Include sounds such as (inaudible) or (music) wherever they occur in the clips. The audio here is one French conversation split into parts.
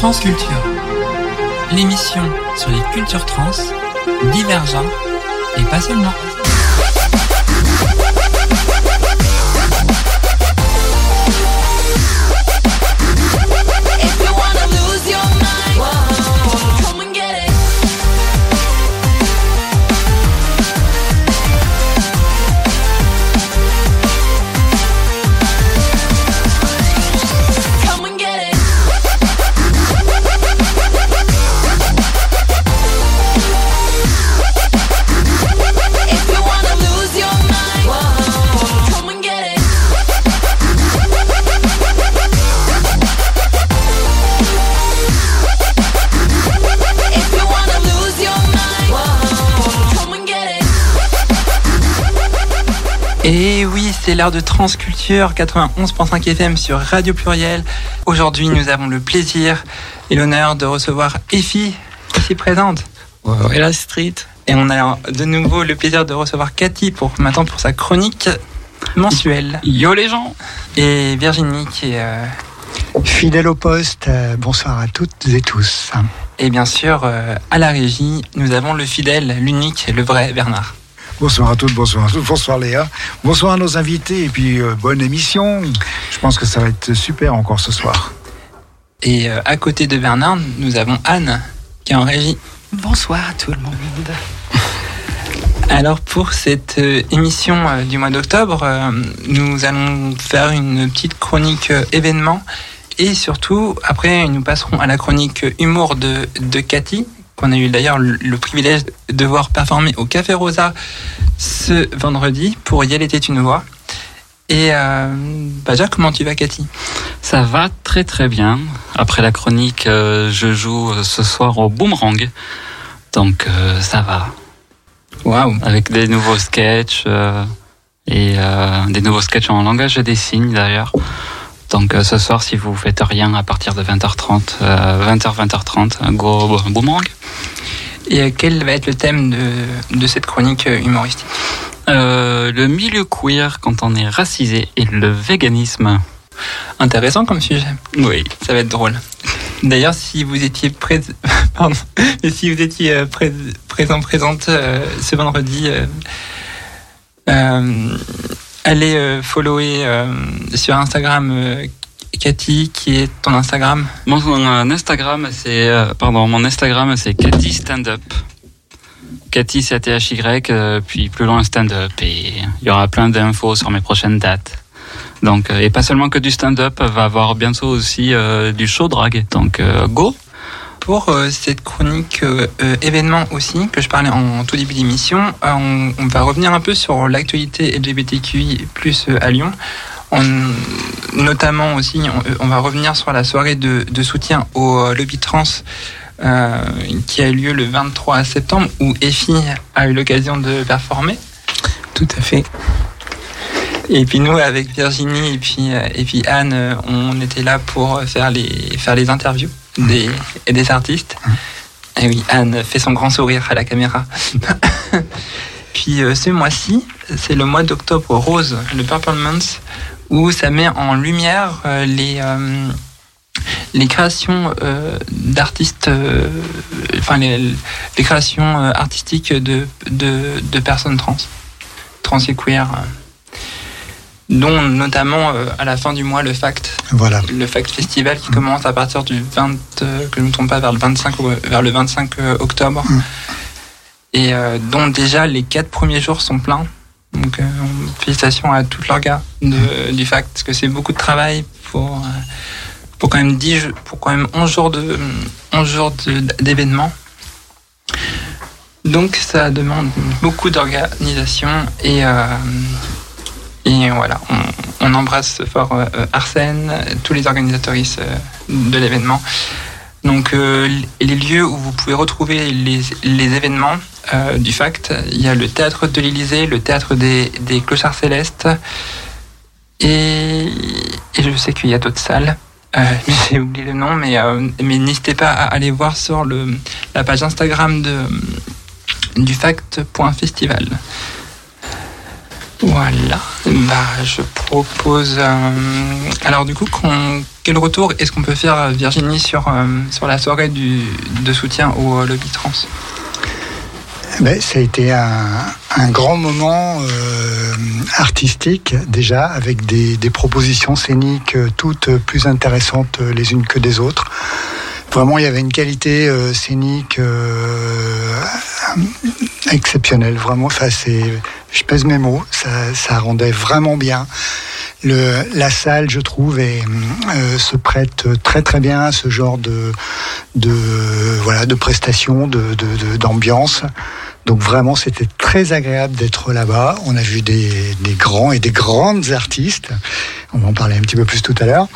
Transculture, l'émission sur les cultures trans, divergentes et pas seulement. C'est l'heure de Transculture 91.5 FM sur Radio Pluriel. Aujourd'hui, nous avons le plaisir et l'honneur de recevoir Effie, ici présente. Et la street. Et on a de nouveau le plaisir de recevoir Cathy pour maintenant pour sa chronique mensuelle. Yo les gens Et Virginie qui est euh, Fidèle au poste, euh, bonsoir à toutes et tous. et bien sûr euh, à la régie, nous avons le fidèle, l'unique, le vrai Bernard. Bonsoir à toutes, bonsoir à tous, bonsoir Léa, bonsoir à nos invités et puis euh, bonne émission. Je pense que ça va être super encore ce soir. Et euh, à côté de Bernard, nous avons Anne qui est en régie. Bonsoir à tout le monde. (laughs) Alors pour cette euh, émission euh, du mois d'octobre, euh, nous allons faire une petite chronique euh, événement et surtout après nous passerons à la chronique humour de, de Cathy qu'on a eu d'ailleurs le, privilège de voir performer au Café Rosa ce vendredi pour Y était une voix. Et euh, bah déjà comment tu vas Cathy? Ça va très très bien. Après la chronique, euh, je joue euh, ce soir au boomerang. Donc euh, ça va. Waouh Avec des nouveaux sketchs et des nouveaux sketchs en langage des signes d'ailleurs. Donc euh, ce soir, si vous faites rien à partir de 20h30, euh, 20h, 20h30, go bo- boomerang. Et euh, quel va être le thème de, de cette chronique euh, humoristique? Euh, le milieu queer quand on est racisé et le véganisme. Intéressant comme sujet. Oui. Ça va être drôle. D'ailleurs, si vous étiez prés... (laughs) Pardon. Si vous étiez prés- présent, présente euh, ce vendredi, euh, allez euh, follower euh, sur Instagram euh, Cathy, qui est ton Instagram? Mon mon Instagram, c'est euh, pardon, mon Instagram c'est Cathy Stand Up. Cathy c'est T H Y, euh, puis plus loin stand up et il y aura plein d'infos sur mes prochaines dates. Donc euh, et pas seulement que du stand up, va avoir bientôt aussi euh, du show drag. Donc euh, go. Pour euh, cette chronique euh, euh, événement aussi, que je parlais en, tout début d'émission, on, on va revenir un peu sur l'actualité LGBTQI plus à Lyon. On, notamment aussi, on, on va revenir sur la soirée de, de soutien au lobby trans euh, qui a eu lieu le 23 septembre, où EFI a eu l'occasion de performer. Tout à fait. Et puis nous, avec Virginie et puis, et puis Anne, on était là pour faire les, faire les interviews des, et des artistes. Et oui, Anne fait son grand sourire à la caméra. (laughs) puis euh, ce mois-ci, c'est le mois d'octobre rose, le Purple Month, où ça met en lumière euh, les, euh, les créations d'artistes, enfin les, les créations artistiques de, de, de personnes trans, trans et queer. Euh, dont notamment euh, à la fin du mois le FACT, Voilà. le FACT Festival qui commence à partir du 20, euh, que je ne me trompe pas, vers le 25, au- vers le 25 euh, octobre. Mm. Et euh, dont déjà les quatre premiers jours sont pleins. Donc euh, félicitations à tout l'orga de- du FACT, parce que c'est beaucoup de travail pour, euh, pour quand même 10, jours- pour quand même 11 jours de 11 jours d'événements. Donc ça demande beaucoup d'organisation et euh, et voilà, on, embrasse fort euh, Arsène, tous les organisatoristes euh, de l'événement. Donc euh, les lieux où vous pouvez retrouver les, événements du FACT, il y a le théâtre de l'Élysée, le théâtre des, Clochards Célestes, et, je sais qu'il y a d'autres salles. Euh, (laughs) J'ai oublié le nom, mais, n'hésitez pas à aller voir sur la page Instagram de, du fact.festival. Voilà. Bah, je propose. euh, alors, du coup, quel retour est-ce qu'on peut faire, euh, Virginie, sur, euh, sur la soirée de soutien au lobby trans? Ben, ça a été un, grand moment artistique déjà, avec des, des propositions scéniques toutes plus intéressantes les unes que des autres. Vraiment, il y avait une qualité euh, scénique euh, exceptionnelle. Vraiment, enfin, je pèse mes mots, ça, ça rendait vraiment bien. Le, la salle, je trouve, est, euh, se prête très très bien à ce genre de, de voilà de prestations, de, de- de- d'ambiance. Donc vraiment, c'était très agréable d'être là-bas. On a vu des, grands et des grandes artistes. On va en parler un petit peu plus tout à l'heure.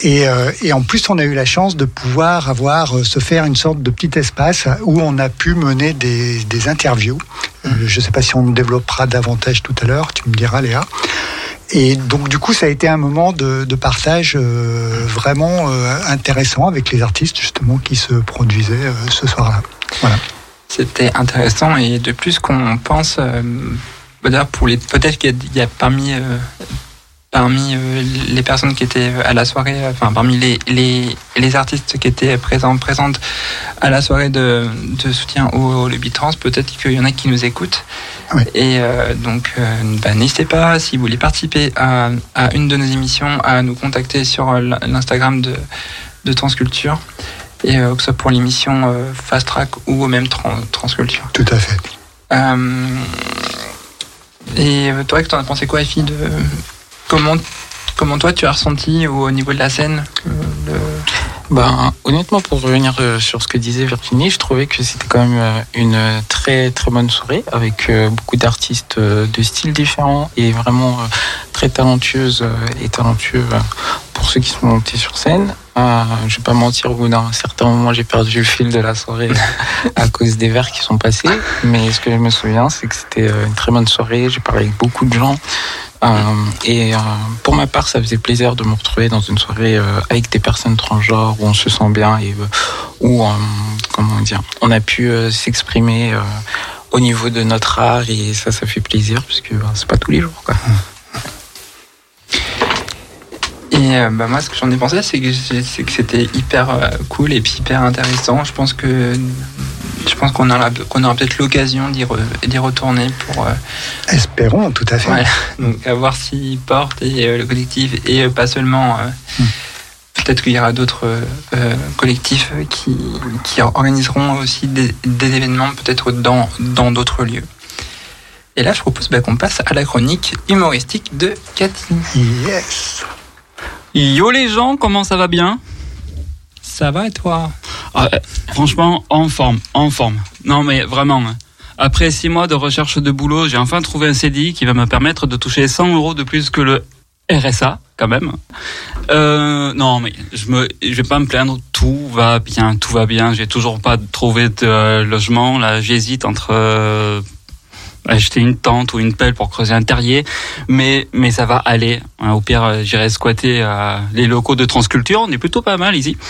Et, euh, en plus, on a eu la chance de pouvoir avoir euh, se faire une sorte de petit espace où on a pu mener des, interviews. Euh, je ne sais pas si on développera davantage tout à l'heure. Tu me diras, Léa. Et donc du coup, ça a été un moment de, partage vraiment intéressant avec les artistes justement qui se produisaient ce soir-là. Voilà. C'était intéressant et de plus qu'on pense, euh, d'ailleurs, pour les peut-être qu'il y a, il y a parmi euh, parmi euh, les personnes qui étaient à la soirée, enfin parmi les, les, les artistes qui étaient présents présentes à la soirée de, de soutien au, au lobby trans, peut-être qu'il y en a qui nous écoutent. Ouais. Et euh, donc, euh, bah, n'hésitez pas, si vous voulez participer à, à une de nos émissions, à nous contacter sur l'Instagram de, de Transculture. Et euh, que ce soit pour l'émission euh, Fast Track ou même Tran- Transculture. Tout à fait. Euh, et toi, tu en as pensé quoi, Effie, de comment, comment toi tu as ressenti au niveau de la scène euh, Ben, honnêtement, pour revenir euh, sur ce que disait Virginie, je trouvais que c'était quand même euh, une très très bonne soirée avec beaucoup d'artistes de styles différents et vraiment très talentueuses et talentueux pour ceux qui sont montés sur scène. Euh, je vais pas mentir, au bout d'un certain moment, j'ai perdu le fil de la soirée à cause des verres qui sont passés. Mais ce que je me souviens, c'est que c'était une très bonne soirée. J'ai parlé avec beaucoup de gens. Euh, et euh, pour ma part, ça faisait plaisir de me retrouver dans une soirée euh, avec des personnes transgenres où on se sent bien et où, comment dire, on a pu s'exprimer au niveau de notre art et ça, ça fait plaisir parce que euh, c'est pas tous les jours. Quoi. Et bah, moi, ce que j'en ai pensé, c'est que, c'était hyper cool et puis hyper intéressant. Je pense que je pense qu'on aura, peut-être l'occasion d'y, re- d'y retourner pour euh, Espérons, tout à fait. Ouais. donc, à voir s'ils portent et euh, le collectif et euh, pas seulement. euh, Hmm. Peut-être qu'il y aura d'autres euh, collectifs qui, qui organiseront aussi des, des événements peut-être dans dans d'autres lieux. Et là, je propose bah, qu'on passe à la chronique humoristique de Cathy. Yes. Yo les gens, comment ça va bien? Ça va et toi Ah, euh, Franchement, en forme, en forme. Non mais vraiment, hein. après six mois de recherche de boulot, j'ai enfin trouvé un CDI qui va me permettre de toucher 100 euros de plus que le RSA, quand même. Euh, non mais je me, je vais pas me plaindre, tout va bien, tout va bien. J'ai toujours pas trouvé de euh, logement. Là, j'hésite entre acheter une tente ou une pelle pour creuser un terrier, mais mais ça va aller. Hein, Au pire, euh, j'irai squatter euh, les locaux de Transculture. On est plutôt pas mal ici. (laughs)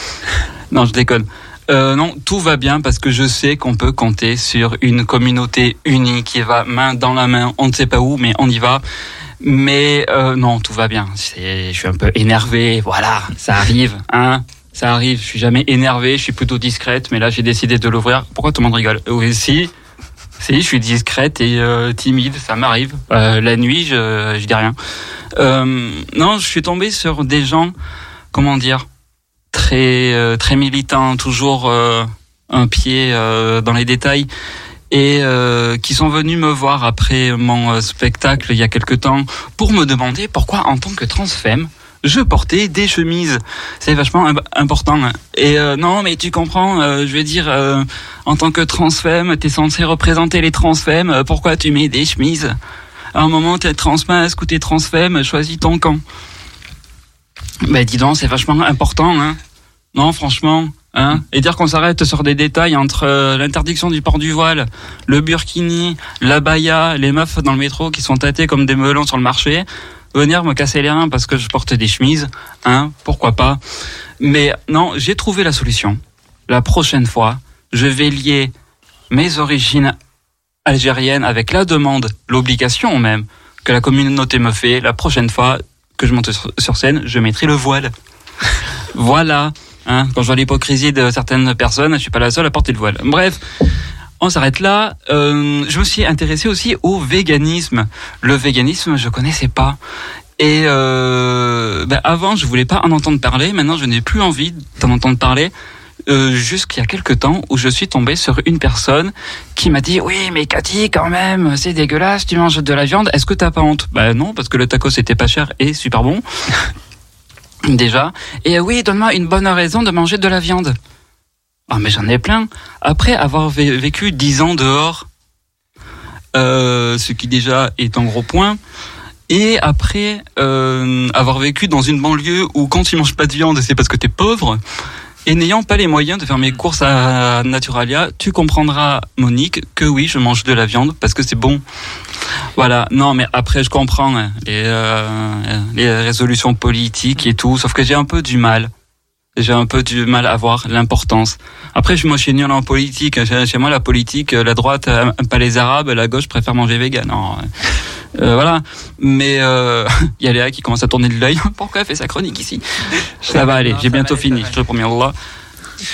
Non, je déconne. Euh, non, tout va bien parce que je sais qu'on peut compter sur une communauté unie qui va main dans la main. On ne sait pas où, mais on y va. Mais euh, non, tout va bien. Je suis un peu énervé. Voilà, ça arrive, hein. Ça arrive. Je suis jamais énervé. Je suis plutôt discrète. Mais là, j'ai décidé de l'ouvrir. Pourquoi tout le monde rigole? Oui, si. Si, je suis discrète et euh, timide, ça m'arrive. Euh, la nuit, je, je dis rien. Euh, non, je suis tombé sur des gens, comment dire, très très militants, toujours un pied dans les détails, et qui sont venus me voir après mon spectacle il y a quelque temps pour me demander pourquoi, en tant que transfemme, je portais des chemises. C'est vachement im- important. Et euh, non, mais tu comprends, euh, je veux dire, euh, en tant que transfemme, t'es censé représenter les transfemmes. euh, pourquoi tu mets des chemises? À un moment, t'es transmasque ou t'es transfemme, choisis ton camp. Ben dis donc, c'est vachement important, hein. Non, franchement, hein. Et dire qu'on s'arrête sur des détails entre euh, l'interdiction du port du voile, le burkini, la baya, les meufs dans le métro qui sont tâtées comme des melons sur le marché, venir me casser les reins parce que je porte des chemises, hein, pourquoi pas. Mais non, j'ai trouvé la solution. La prochaine fois, je vais lier mes origines algériennes avec la demande, l'obligation même, que la communauté me fait. La prochaine fois que je monte sur- scène, je mettrai le voile. (laughs) Voilà. Hein, quand je vois l'hypocrisie de certaines personnes, je suis pas la seule à porter le voile. Bref. On s'arrête là. Euh, je me suis intéressé aussi au véganisme. Le véganisme, je connaissais pas. Et euh, ben, avant, je voulais pas en entendre parler. Maintenant, je n'ai plus envie d'en entendre parler. Euh, Jusqu'il y a quelques temps où je suis tombé sur une personne qui m'a dit oui mais Cathy quand même c'est dégueulasse tu manges de la viande est-ce que t'as pas honte? Bah non parce que le taco c'était pas cher et super bon (laughs) déjà et euh, oui donne-moi une bonne raison de manger de la viande ah mais j'en ai plein après avoir vé- vécu 10 ans dehors euh, ce qui déjà est un gros point et après euh, avoir vécu dans une banlieue où quand tu manges pas de viande c'est parce que t'es pauvre et n'ayant pas les moyens de faire mes courses à Naturalia, tu comprendras, Monique, que oui, je mange de la viande parce que c'est bon. Voilà. Non, mais après, je comprends hein, euh, les résolutions politiques et tout, sauf que j'ai un peu du mal. J'ai un peu du mal à voir l'importance. Après, je moi, je suis nul en politique. Chez, chez moi, la politique, la droite, euh, pas les Arabes, la gauche préfère manger vegan. Non. Euh, voilà. Mais euh, (laughs) il y a Léa qui commence à tourner de l'œil. (laughs) Pourquoi elle fait sa chronique ici? Ça va aller, j'ai bientôt aller, fini. Je te promets Allah.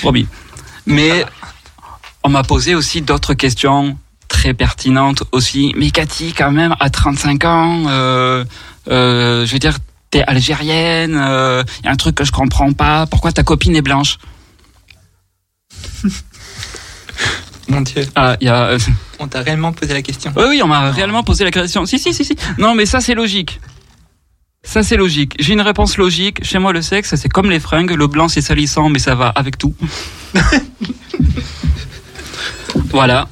Promis. Mais on m'a posé aussi d'autres questions très pertinentes aussi. Mais Cathy, quand même, à 35 ans, euh, euh, je veux dire, t'es algérienne, il y a un truc que je comprends pas. Pourquoi ta copine est blanche (laughs) Mon Dieu, Ah, y a. euh, on t'a réellement posé la question. Oui, oui, on m'a réellement posé la question. Si, si, si, si. Non, mais ça, c'est logique. Ça, c'est logique. J'ai une réponse logique. Chez moi, le sexe, c'est comme les fringues. Le blanc, c'est salissant, mais ça va avec tout. (laughs) voilà.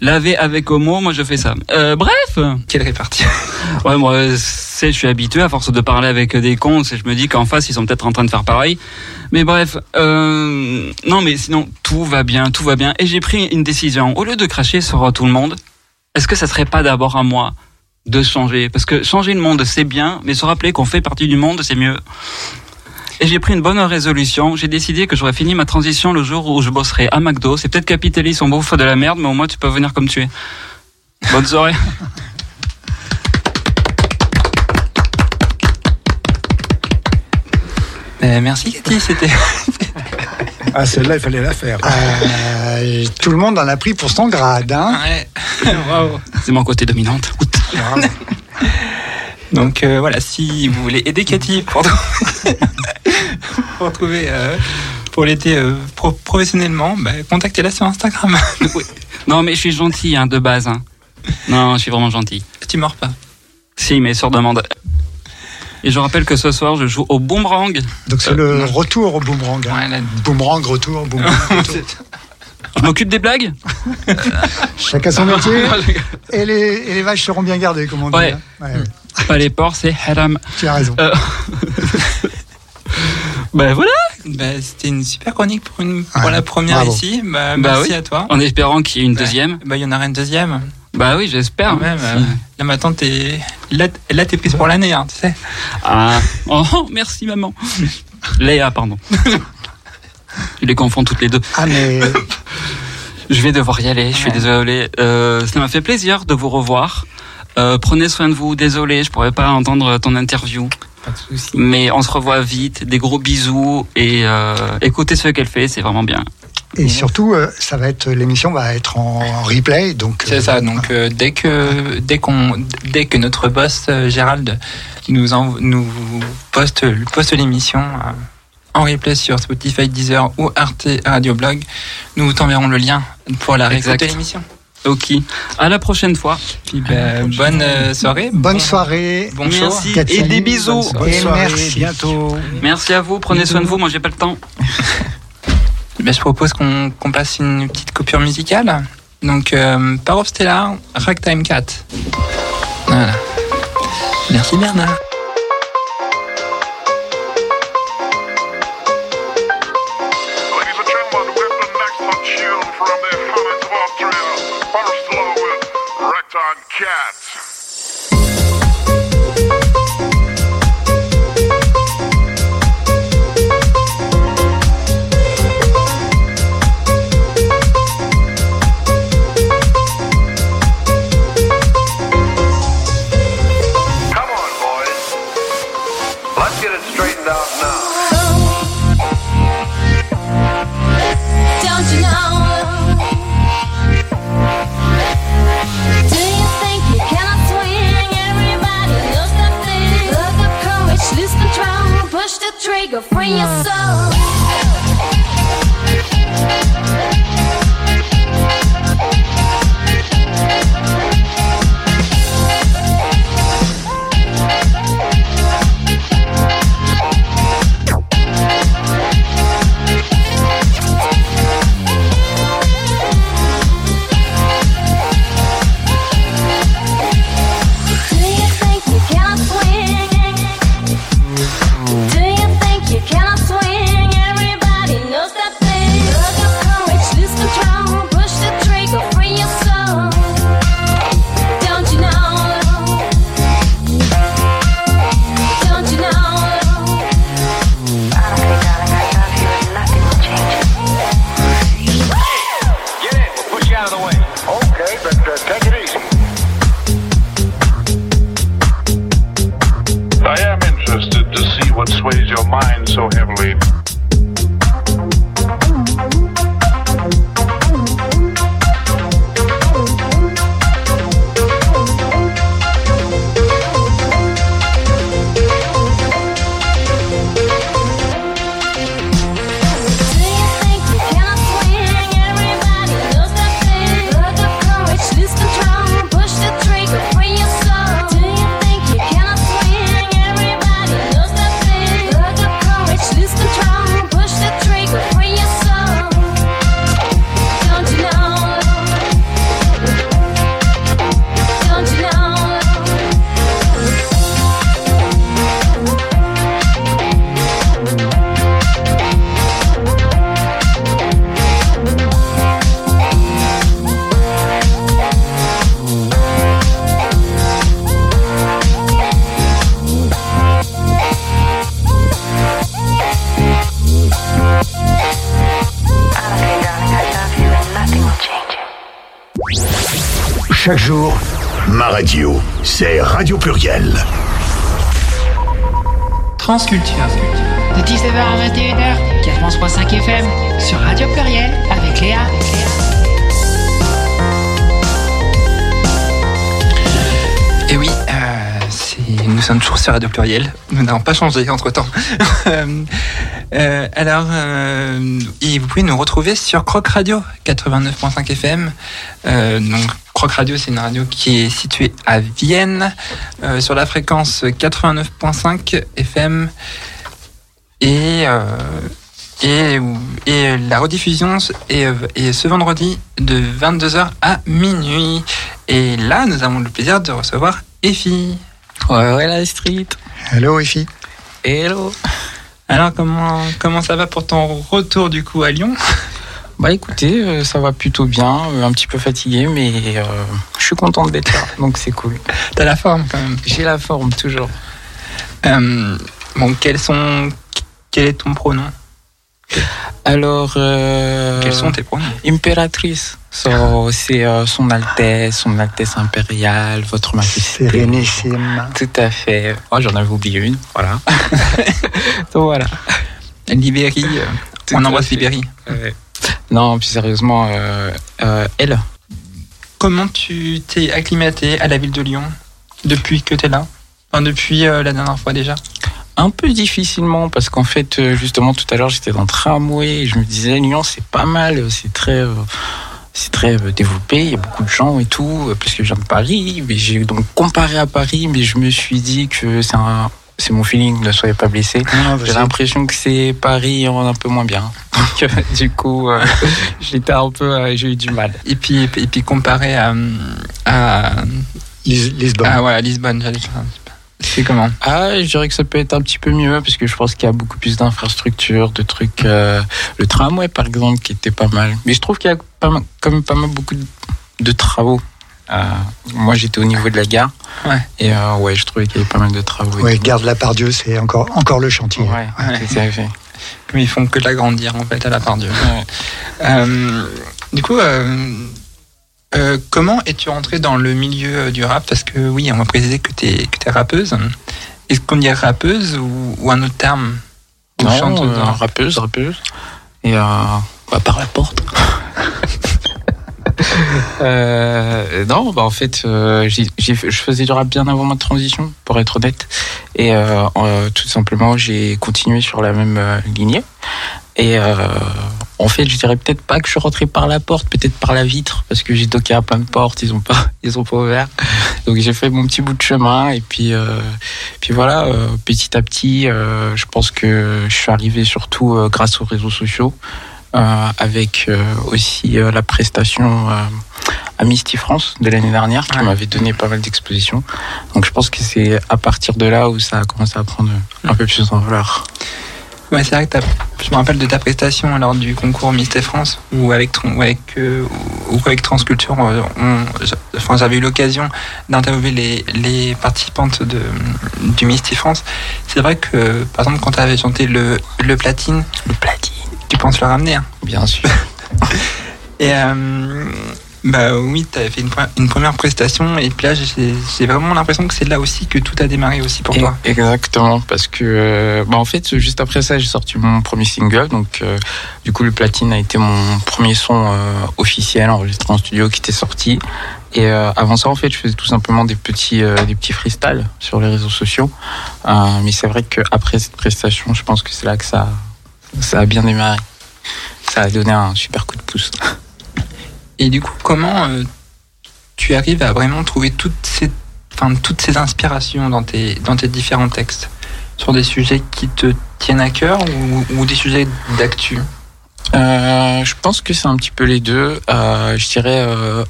Laver avec homo, moi, je fais ça. Euh, bref. Quelle répartie (laughs) Ouais, moi, c'est, je suis habitué à force de parler avec des cons. c'est- Je me dis qu'en face, ils sont peut-être en train de faire pareil. Mais bref, euh, non, mais sinon, tout va bien, tout va bien. Et j'ai pris une décision. Au lieu de cracher sur tout le monde, est-ce que ça serait pas d'abord à moi de changer? Parce que changer le monde, c'est bien, mais se rappeler qu'on fait partie du monde, c'est mieux. Et j'ai pris une bonne résolution. J'ai décidé que j'aurais fini ma transition le jour où je bosserai à McDo. C'est peut-être capitaliste, on bouffe de la merde, mais au moins tu peux venir comme tu es. Bonne soirée. (laughs) Euh, Merci Cathy, c'était. Ah, celle-là, il fallait la faire. Euh, tout le monde en a pris pour son grade. Hein Ouais. (laughs) C'est mon côté dominante. (laughs) Donc euh, voilà, si vous voulez aider Cathy pour, (laughs) pour trouver euh, pour l'aider euh, pro- professionnellement, bah, contactez-la sur Instagram. (laughs) Non, mais je suis gentil, hein, de base. hein. Non, je suis vraiment gentil. tu mords pas. Si, mais sur demande. Et je rappelle que ce soir, je joue au boomerang. Donc c'est le retour au boomerang. hein. Ouais, là- Boomerang, retour, boomerang. (laughs) retour. Je m'occupe des blagues Chacun son métier. Et les, et les vaches seront bien gardées, comme on dit. Hein. Ouais, ouais. Pas les porcs, c'est haram. Tu as raison. Euh, (laughs) Ben voilà bah, c'était une super chronique pour, une, pour Ouais, la première bravo. ici. Bah, Bah merci oui. à toi. En espérant qu'il y ait une deuxième. Bah, il y en aura une deuxième. Bah oui, j'espère. Même. euh, là maintenant, t'es là, là, t'es prise pour l'année, hein, tu sais. Ah. Oh, merci maman. Léa, pardon. (laughs) Je les confonds toutes les deux. Ah, mais (laughs) Je vais devoir y aller, je suis Ouais. désolé. Euh, ça m'a fait plaisir de vous revoir. Euh, prenez soin de vous, désolé, je pourrais pas entendre ton interview. Pas de soucis. Mais on se revoit vite, des gros bisous et euh, écoutez ce qu'elle fait, c'est vraiment bien. et surtout, euh, ça va être l'émission va être en replay, donc. C'est ça. Donc euh, dès que dès qu'on dès que notre boss Gérald nous env- nous poste poste l'émission euh, en replay sur Spotify, Deezer ou Arte Radio Blog, nous t'enverrons le lien pour la réécouter l'émission. Ok, à la prochaine fois. Puis bah, bonne euh, soirée. Bonne Bon- soirée. Bon. Merci et des bisous. bonne Et soirée, merci. bientôt. Merci à vous, prenez soin de vous, moi j'ai pas le temps. (laughs) Ben, je propose qu'on passe une petite coupure musicale. Donc, euh, Power of Stellar, Ragtime Cat. Voilà. Merci Bernard. on cats. Bring yourself. Mm. Transculture. De 19h à 21h, 4.5 FM, sur Radio Pluriel, avec Léa. Et oui, euh, nous sommes toujours sur Radio Pluriel. Nous n'avons pas changé entre (laughs) temps. alors, euh, et vous pouvez nous retrouver sur Croc Radio 89.5 FM. Euh, donc, Croc Radio, c'est une radio qui est située à Vienne euh, sur la fréquence 89.5 FM. Et, euh, et, et la rediffusion est, est ce vendredi de 22h à minuit. Et là, nous avons le plaisir de recevoir Effie. Ouais, ouais, la street. Hello, Effie. Hello. Alors, comment, comment ça va pour ton retour du coup à Lyon? Bah écoutez, euh, ça va plutôt bien, euh, un petit peu fatigué, mais euh, je suis content d'être là, donc c'est cool. T'as la forme quand même. J'ai la forme toujours. Euh, bon, quels sont, quel est ton pronom? Alors, euh, Quels sont tes pronoms impératrice. So, c'est euh, son Altesse, son Altesse impériale, votre Majesté. Sérénissime. Tout à fait. Oh, j'en avais oublié une. Voilà. (laughs) donc voilà. Libéry. euh, on embrasse. Ouais. Non, plus sérieusement, euh, euh, elle. Comment tu t'es acclimaté à la ville de Lyon depuis que t'es là? Enfin, depuis euh, la dernière fois déjà? Un peu difficilement parce qu'en fait, euh, justement, tout à l'heure, j'étais dans le tramway et je me disais, Lyon, c'est pas mal, c'est très, euh, c'est très euh, développé, il y a beaucoup de gens et tout, euh, parce que je viens de Paris. Mais j'ai donc comparé à Paris, mais je me suis dit que c'est un, c'est mon feeling, ne soyez pas blessés. Non, J'ai l'impression que c'est Paris en un peu moins bien. (laughs) Donc, euh, du coup, euh, (laughs) j'étais un peu, euh, j'ai eu du mal. et puis, et puis comparé à, à, Lis- Lisbonne. ah, ouais, à Lisbonne, j'allais dire. C'est comment Ah, je dirais que ça peut être un petit peu mieux parce que je pense qu'il y a beaucoup plus d'infrastructures, de trucs. euh, le tramway, par exemple, qui était pas mal. Mais je trouve qu'il y a pas mal- quand même pas mal beaucoup de, de travaux. Euh, moi, j'étais au niveau de la gare. Ouais. Et euh, ouais, je trouvais qu'il y avait pas mal de travaux. Ouais, garde la part Dieu, c'est encore, encore le chantier. Ouais, Ouais. tout à fait. Mais ils font que de l'agrandir en fait à la part Dieu. Ouais. Euh, du coup, euh, comment es-tu rentrée dans le milieu euh, du rap? Parce que oui, on m'a précisé que tu es, que t'es rappeuse. Est-ce qu'on dit rappeuse ou, ou un autre terme? Non, chanteuse euh, rappeuse, rappeuse. Et euh, bah, par la porte. (laughs) (laughs) Euh, non, bah en fait, euh, je faisais du rap bien avant ma transition, pour être honnête. Et euh, tout simplement, j'ai continué sur la même lignée. Et en fait, je dirais peut-être pas que je suis rentré par la porte, peut-être par la vitre, parce que j'ai toqué à plein de portes, ils ont pas, (laughs) ils ont pas ouvert. Donc j'ai fait mon petit bout de chemin et puis, puis voilà, petit à petit, je pense que je suis arrivé surtout grâce aux réseaux sociaux, avec euh, aussi euh, la prestation euh, à Misty France de l'année dernière qui m'avait donné pas mal d'expositions. Donc je pense que c'est à partir de là où ça a commencé à prendre un peu plus en valeur. Ouais, c'est vrai que je me rappelle de ta prestation lors du concours Miss France ou avec, ou avec, euh, ou avec Transculture. euh, on- J'avais eu l'occasion d'interviewer les, les participantes de, du Miss France. C'est vrai que, par exemple, quand tu avais chanté le, le platine, Le platine, tu penses le ramener. hein. bien sûr. (laughs) Et euh, bah oui, tu avais fait une, pre- une première prestation et puis là, j'ai vraiment l'impression que c'est là aussi que tout a démarré aussi pour Et- toi. Exactement, parce que euh, bah en fait, juste après ça, j'ai sorti mon premier single. Donc, euh, du coup, le platine a été mon premier son euh, officiel enregistré en studio qui était sorti. Et avant ça, en fait, je faisais tout simplement des petits, des petits freestyles sur les réseaux sociaux. Mais c'est vrai qu'après cette prestation, je pense que c'est là que ça, ça a bien démarré. Ça a donné un super coup de pouce. (laughs) Et du coup, comment euh, tu arrives à vraiment trouver toutes ces, enfin, toutes ces inspirations dans tes, dans tes différents textes? Sur des sujets qui te tiennent à cœur ou, des sujets d'actu? Euh, je pense que c'est un petit peu les deux. Euh, je dirais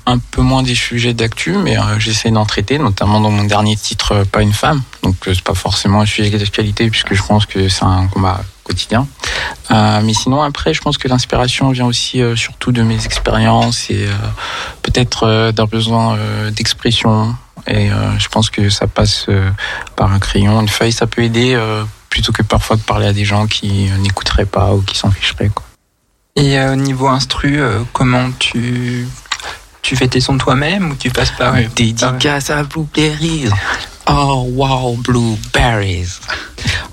un peu moins des sujets d'actu, mais j'essaie d'en traiter, notamment dans mon dernier titre, Pas une femme. Donc c'est pas forcément un sujet d'actualité, puisque je pense que c'est un combat quotidien. Euh, mais sinon, après, je pense que l'inspiration vient aussi euh, surtout de mes expériences et euh, peut-être d'un besoin d'expression. Et je pense que ça passe par un crayon, une feuille, ça peut aider. plutôt que parfois de parler à des gens qui n'écouteraient pas ou qui s'en ficheraient. Quoi. Et au niveau instru, comment tu, tu fais tes sons toi-même ou tu passes par... euh, Dédicace à Blueberries. Oh wow, Blueberries.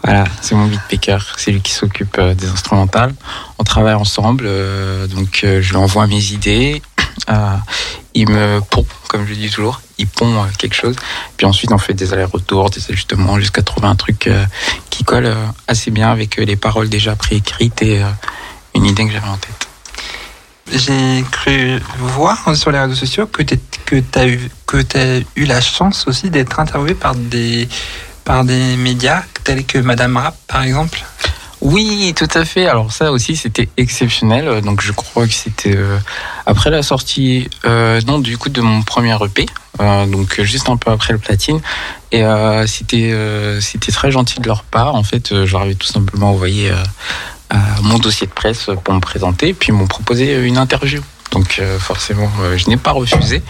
Voilà, c'est mon beatmaker, c'est lui qui s'occupe euh, des instrumentales. On travaille ensemble, euh, donc euh, je lui envoie mes idées. Euh, (clears throat) il me pond, comme je dis toujours, il pond quelque chose. Puis ensuite, on fait des allers-retours, des ajustements, jusqu'à trouver un truc qui colle assez bien avec les paroles déjà préécrites et une idée que j'avais en tête. J'ai cru voir sur les réseaux sociaux que tu as, eu, la chance aussi d'être interviewé par des, par des médias tels que Madame Rap, par exemple. Oui, tout à fait. Alors ça aussi, c'était exceptionnel. Donc je crois que c'était euh, après la sortie, euh, non, du coup de mon premier EP, euh, donc juste un peu après le platine. Et c'était c'était très gentil de leur part. En fait, je leur avais tout simplement envoyé mon dossier de presse pour me présenter, puis m'ont proposé une interview. Donc euh, forcément, euh, je n'ai pas refusé.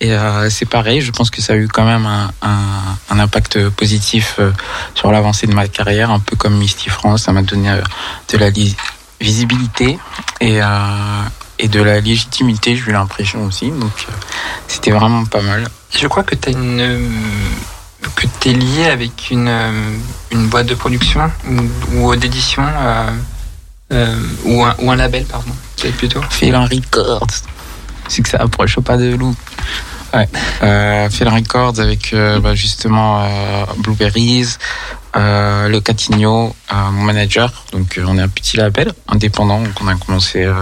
Et euh, c'est pareil, je pense que ça a eu quand même un, impact positif sur l'avancée de ma carrière, un peu comme Misty France. Ça m'a donné de la li- visibilité et, et de la légitimité, j'ai eu l'impression aussi. Donc c'était vraiment pas mal. Je crois que tu que es lié avec une, une boîte de production ou d'édition euh, ou, un, ou un label, pardon, peut-être plutôt. Félin Records. C'est que ça approche pas de loup. Ouais. Euh, Records avec euh, bah, justement euh, Blueberries, euh, le Catigno, euh, mon manager. Donc euh, on est un petit label indépendant. Donc on a commencé, euh,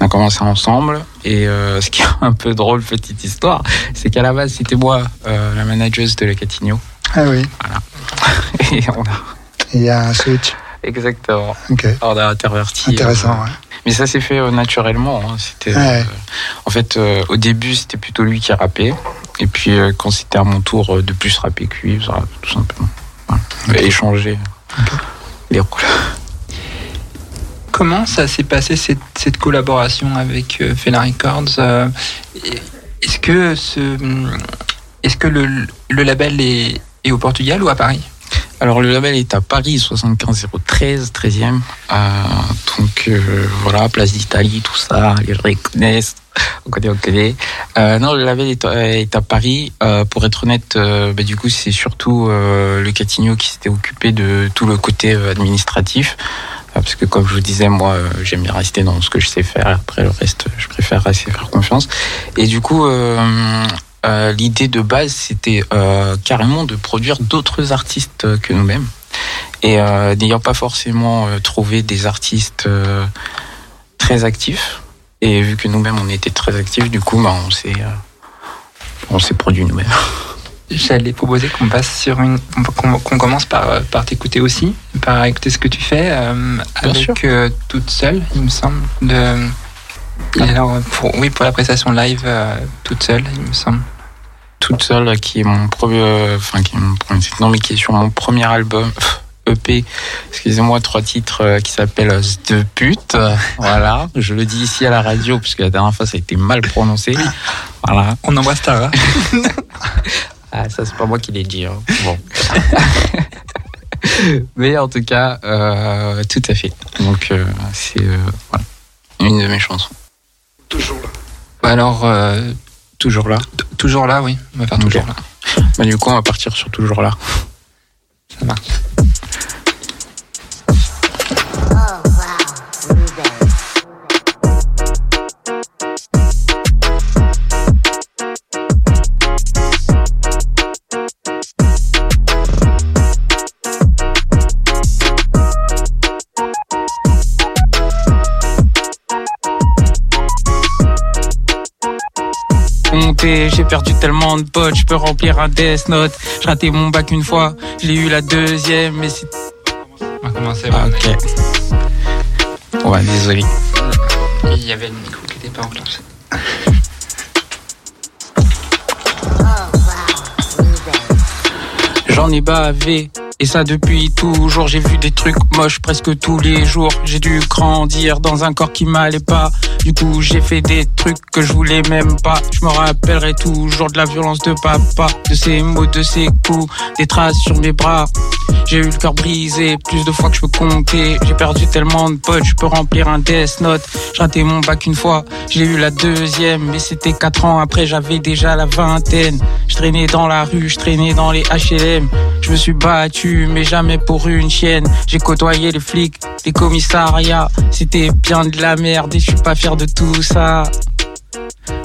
on a commencé ensemble. Et euh, ce qui est un peu drôle, petite histoire, c'est qu'à la base c'était moi, euh, la manageuse de le Catigno. Ah oui, (laughs) Et on a il y a un switch. Exactement, Ok, on a interverti. intéressant. euh, ouais. Mais ça s'est fait euh, naturellement. hein. C'était, Ouais. euh, en fait, euh, au début, c'était plutôt lui qui rappait. Et puis, euh, quand c'était à mon tour euh, de plus rapper que lui, tout simplement. Voilà. Et échanger les rôles. Comment ça s'est passé cette, cette collaboration avec euh, Fela Records euh, Est-ce que, ce, est-ce que le, le label est, est au Portugal ou à Paris? Alors, le label est à Paris, 75013, 13e. Euh, donc, euh, voilà, place d'Italie, tout ça, les gens ils connaissent. On connaît, on connaît. Euh, non, le label est, à- est à Paris. Euh, pour être honnête, euh, bah, du coup, c'est surtout euh, le Catigno qui s'était occupé de tout le côté euh, administratif. parce que comme je vous disais, moi, euh, j'aime bien rester dans ce que je sais faire. Après le reste, je préfère rester faire confiance. Et du coup, euh, euh, l'idée de base, c'était euh, carrément de produire d'autres artistes que nous-mêmes. Et euh, n'ayant pas forcément euh, trouvé des artistes euh, très actifs, et vu que nous-mêmes on était très actifs, du coup, bah, on s'est euh, on s'est produit nous-mêmes. (laughs) J'allais proposer qu'on passe sur une. qu'on commence par, euh, par t'écouter aussi, par écouter ce que tu fais, euh, avec euh, toute seule, il me semble. De... Et alors, pour, oui, pour la prestation live, euh, toute seule, il me semble. Toute seule qui est mon premier euh, enfin qui est mon premier non mais qui est sur mon premier album EP excusez-moi trois titres euh, qui s'appellent de pute. Euh, (laughs) voilà. Je le dis ici à la radio puisque la dernière fois ça a été mal prononcé. Voilà. On embrasse Tara. (laughs) ah ça c'est pas moi qui l'ai dit hein. bon. (laughs) Mais en tout cas euh, tout à fait. Donc euh, c'est euh, voilà, une de mes chansons. Toujours là. Bah alors, euh, toujours là toujours là, oui, on va faire toujours là. bah, du coup on va partir sur toujours là Ça marche. J'ai perdu tellement de potes, je peux remplir un Death Note. J'ai raté mon bac une fois, je l'ai eu la deuxième, mais c'est. On va commencer. Ah, ok. Ouais, désolé. Il y avait le micro qui n'était pas enclenché. J'en ai bavé. Et ça depuis toujours, j'ai vu des trucs moches presque tous les jours. J'ai dû grandir dans un corps qui m'allait pas. Du coup, j'ai fait des trucs que je voulais même pas. Je me rappellerai toujours de la violence de papa, de ses mots, de ses coups, des traces sur mes bras. J'ai eu le cœur brisé plus de fois que je peux compter. J'ai perdu tellement de potes, je peux remplir un Death Note. J'ai raté mon bac une fois, j'ai eu la deuxième, mais c'était quatre ans après, j'avais déjà la vingtaine. Je traînais dans la rue, je traînais dans les HLM. Je me suis battu, mais jamais pour une chienne. J'ai côtoyé les flics, les commissariats. C'était bien de la merde et je suis pas fier de tout ça.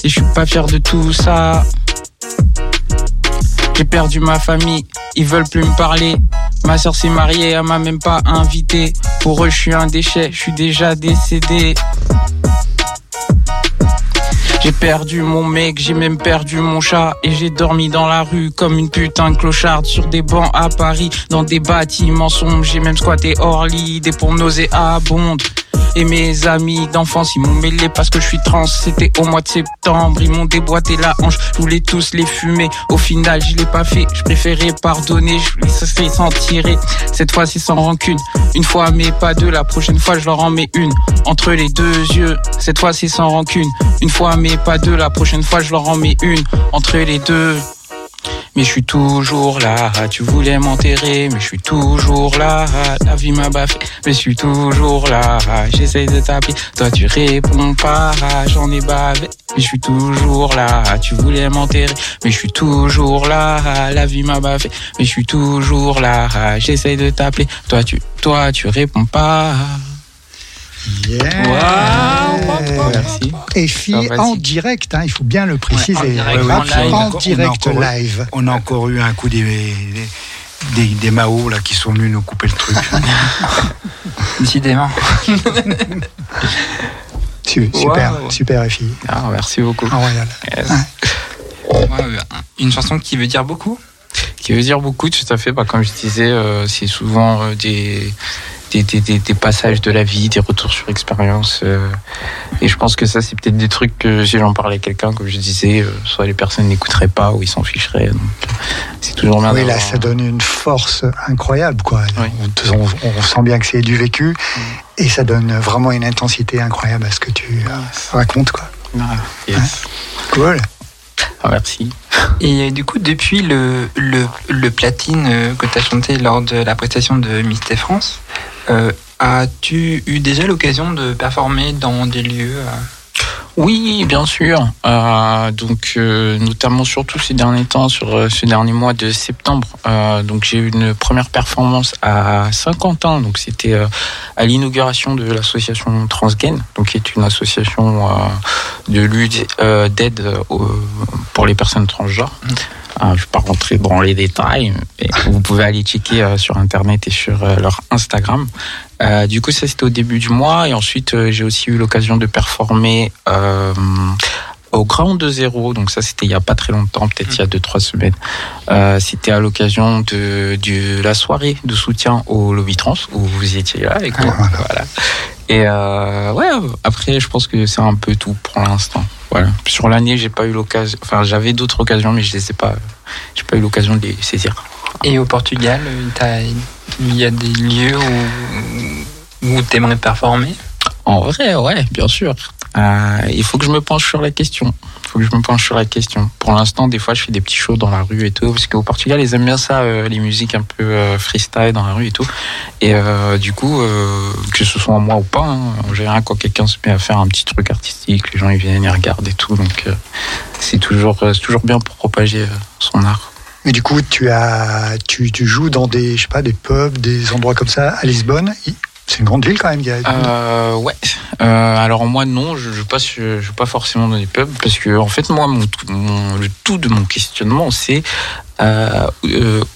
Et je suis pas fier de tout ça. J'ai perdu ma famille, ils veulent plus me parler. Ma soeur s'est mariée, elle m'a même pas invité. Pour eux, je suis un déchet, je suis déjà décédé. J'ai perdu mon mec, j'ai même perdu mon chat. Et j'ai dormi dans la rue comme une putain de clocharde. Sur des bancs à Paris, dans des bâtiments sombres. J'ai même squatté lit, des pour nauséabondes et mes amis d'enfance, ils m'ont mêlé parce que je suis trans. C'était au mois de septembre, ils m'ont déboîté la hanche. Je voulais tous les fumer. Au final, je l'ai pas fait. Je préférais pardonner. Je voulais ça se fait sans tirer. Cette fois, c'est sans rancune. Une fois, mais pas deux. La prochaine fois, je leur en mets une. Entre les deux yeux. Cette fois, c'est sans rancune. Une fois, mais pas deux. La prochaine fois, je leur en mets une. Entre les deux. Mais je suis toujours là, tu voulais m'enterrer, mais je suis toujours là, la vie m'a baffé, mais je suis toujours là, j'essaye de t'appeler, toi tu réponds pas, j'en ai bavé, mais je suis toujours là, tu voulais m'enterrer, mais je suis toujours là, la vie m'a baffé, mais je suis toujours là, j'essaye de t'appeler, toi tu, toi tu réponds pas. Yeah. Merci. Et fille Ah, en direct, hein, il faut bien le préciser. en direct, Ouais, en ouais, live. en On a direct encore- live. On a encore eu un coup des, des, des, des Mao là, qui sont venus nous couper le truc. (laughs) Décidément. (laughs) Su- Super, Wow. super fille. Ah, merci beaucoup. Royal. Yes. Ouais, euh, une chanson qui veut dire beaucoup? qui veut dire beaucoup, tout à fait. Bah, comme je disais, euh, c'est souvent euh, des, des, des, des- des passages de la vie, des retours sur expérience. euh, et je pense que ça, c'est peut-être des trucs que si j'en parlais à quelqu'un, comme je disais, euh, soit les personnes n'écouteraient pas ou ils s'en ficheraient. Euh, c'est toujours bien. Oui, là, ça donne une force incroyable. Quoi. Oui. On, on- on sent bien que c'est du vécu et ça donne vraiment une intensité incroyable à ce que tu racontes. Quoi. Ah, yes. Cool. Ah, merci. (laughs) Et euh, du coup, depuis le, le, le platine euh, que tu as chanté lors de la prestation de Miss T France, euh, as-tu eu déjà l'occasion de performer dans des lieux euh, Oui, bien sûr. Euh, donc, euh, notamment surtout ces derniers temps, sur euh, ce dernier mois de septembre. Donc, j'ai eu une première performance à Saint-Quentin. Donc, c'était à l'inauguration de l'association Transgain, donc qui est une association de lutte d'aide pour les personnes transgenres. Euh, je ne vais pas rentrer dans les détails, mais vous pouvez aller checker euh, sur Internet et sur euh, leur Instagram. Euh, du coup, ça c'était au début du mois et ensuite euh, j'ai aussi eu l'occasion de performer euh, au Grand 2-0. Donc ça c'était il y a pas très longtemps, peut-être il y a 2-3 semaines. C'était à l'occasion de, de la soirée de soutien au lobby trans où vous étiez là avec moi. Voilà. Et euh, ouais, après je pense que c'est un peu tout pour l'instant. Voilà. Sur l'année, j'ai pas eu l'occasion. Enfin, j'avais d'autres occasions, mais je les ai pas. J'ai pas eu l'occasion de les saisir. Et au Portugal, il y a des lieux où, où tu aimerais performer? En vrai, ouais, bien sûr. Euh, il faut que je me penche sur la question. Faut que je me penche sur la question. Pour l'instant, des fois, je fais des petits shows dans la rue et tout, parce qu'au Portugal, ils aiment bien ça, euh, les musiques un peu euh, freestyle dans la rue et tout. Et euh, du coup, que ce soit moi ou pas, hein, en général, quand quelqu'un se met à faire un petit truc artistique, les gens ils viennent, ils regardent et tout. Donc, c'est toujours, toujours bien pour propager son art. Mais du coup, tu as, tu, tu joues dans des, je sais pas, des pubs, des endroits comme ça à Lisbonne? C'est une grande ville quand même. a- Euh, ouais. Euh, alors moi non, je ne passe, je pas forcément dans les pubs parce que en fait moi mon, le tout de mon questionnement c'est euh,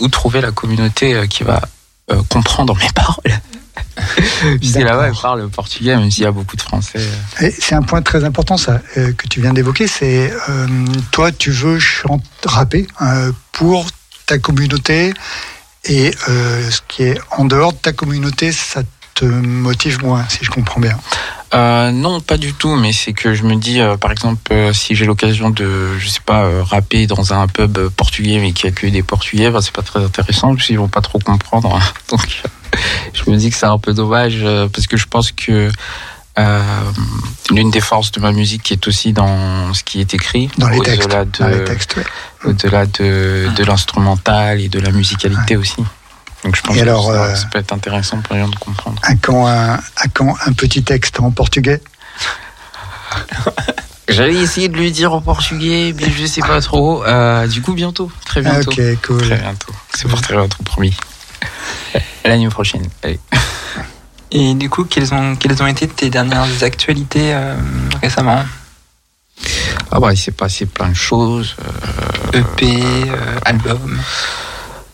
où trouver la communauté qui va comprendre mes paroles. (laughs) c'est là-bas, ils parlent portugais, même s'il y a beaucoup de Français. C'est un point très important ça que tu viens d'évoquer. C'est toi, tu veux chanter, rapper pour ta communauté et euh, ce qui est en dehors de ta communauté, ça te motive moins, si je comprends bien. Euh, non, pas du tout, mais c'est que je me dis, euh, par exemple, euh, si j'ai l'occasion de, je sais pas, euh, rapper dans un pub portugais, mais qui accueille des portugais, ben, c'est pas très intéressant, parce qu'ils vont pas trop comprendre. (laughs) Donc, euh, je me dis que c'est un peu dommage, euh, parce que je pense que euh, l'une des forces de ma musique qui est aussi dans ce qui est écrit, Dans les textes. au-delà Dans les de, textes, ouais. au-delà de, de l'instrumental et de la musicalité aussi. Donc, je pense Et que alors, ça, euh, ça peut être intéressant pour les gens de comprendre. À quand un, à quand un petit texte en portugais? (laughs) J'allais essayer de lui dire en portugais, mais je sais pas trop. Euh, du coup, bientôt, très bientôt. Ok, cool. Très bientôt. C'est pour très bientôt, promis. (laughs) L'année prochaine. Allez. Et du coup, quelles ont, quelles ont été tes dernières actualités euh, récemment? Ah bah, il s'est passé plein de choses. euh, EP, euh, album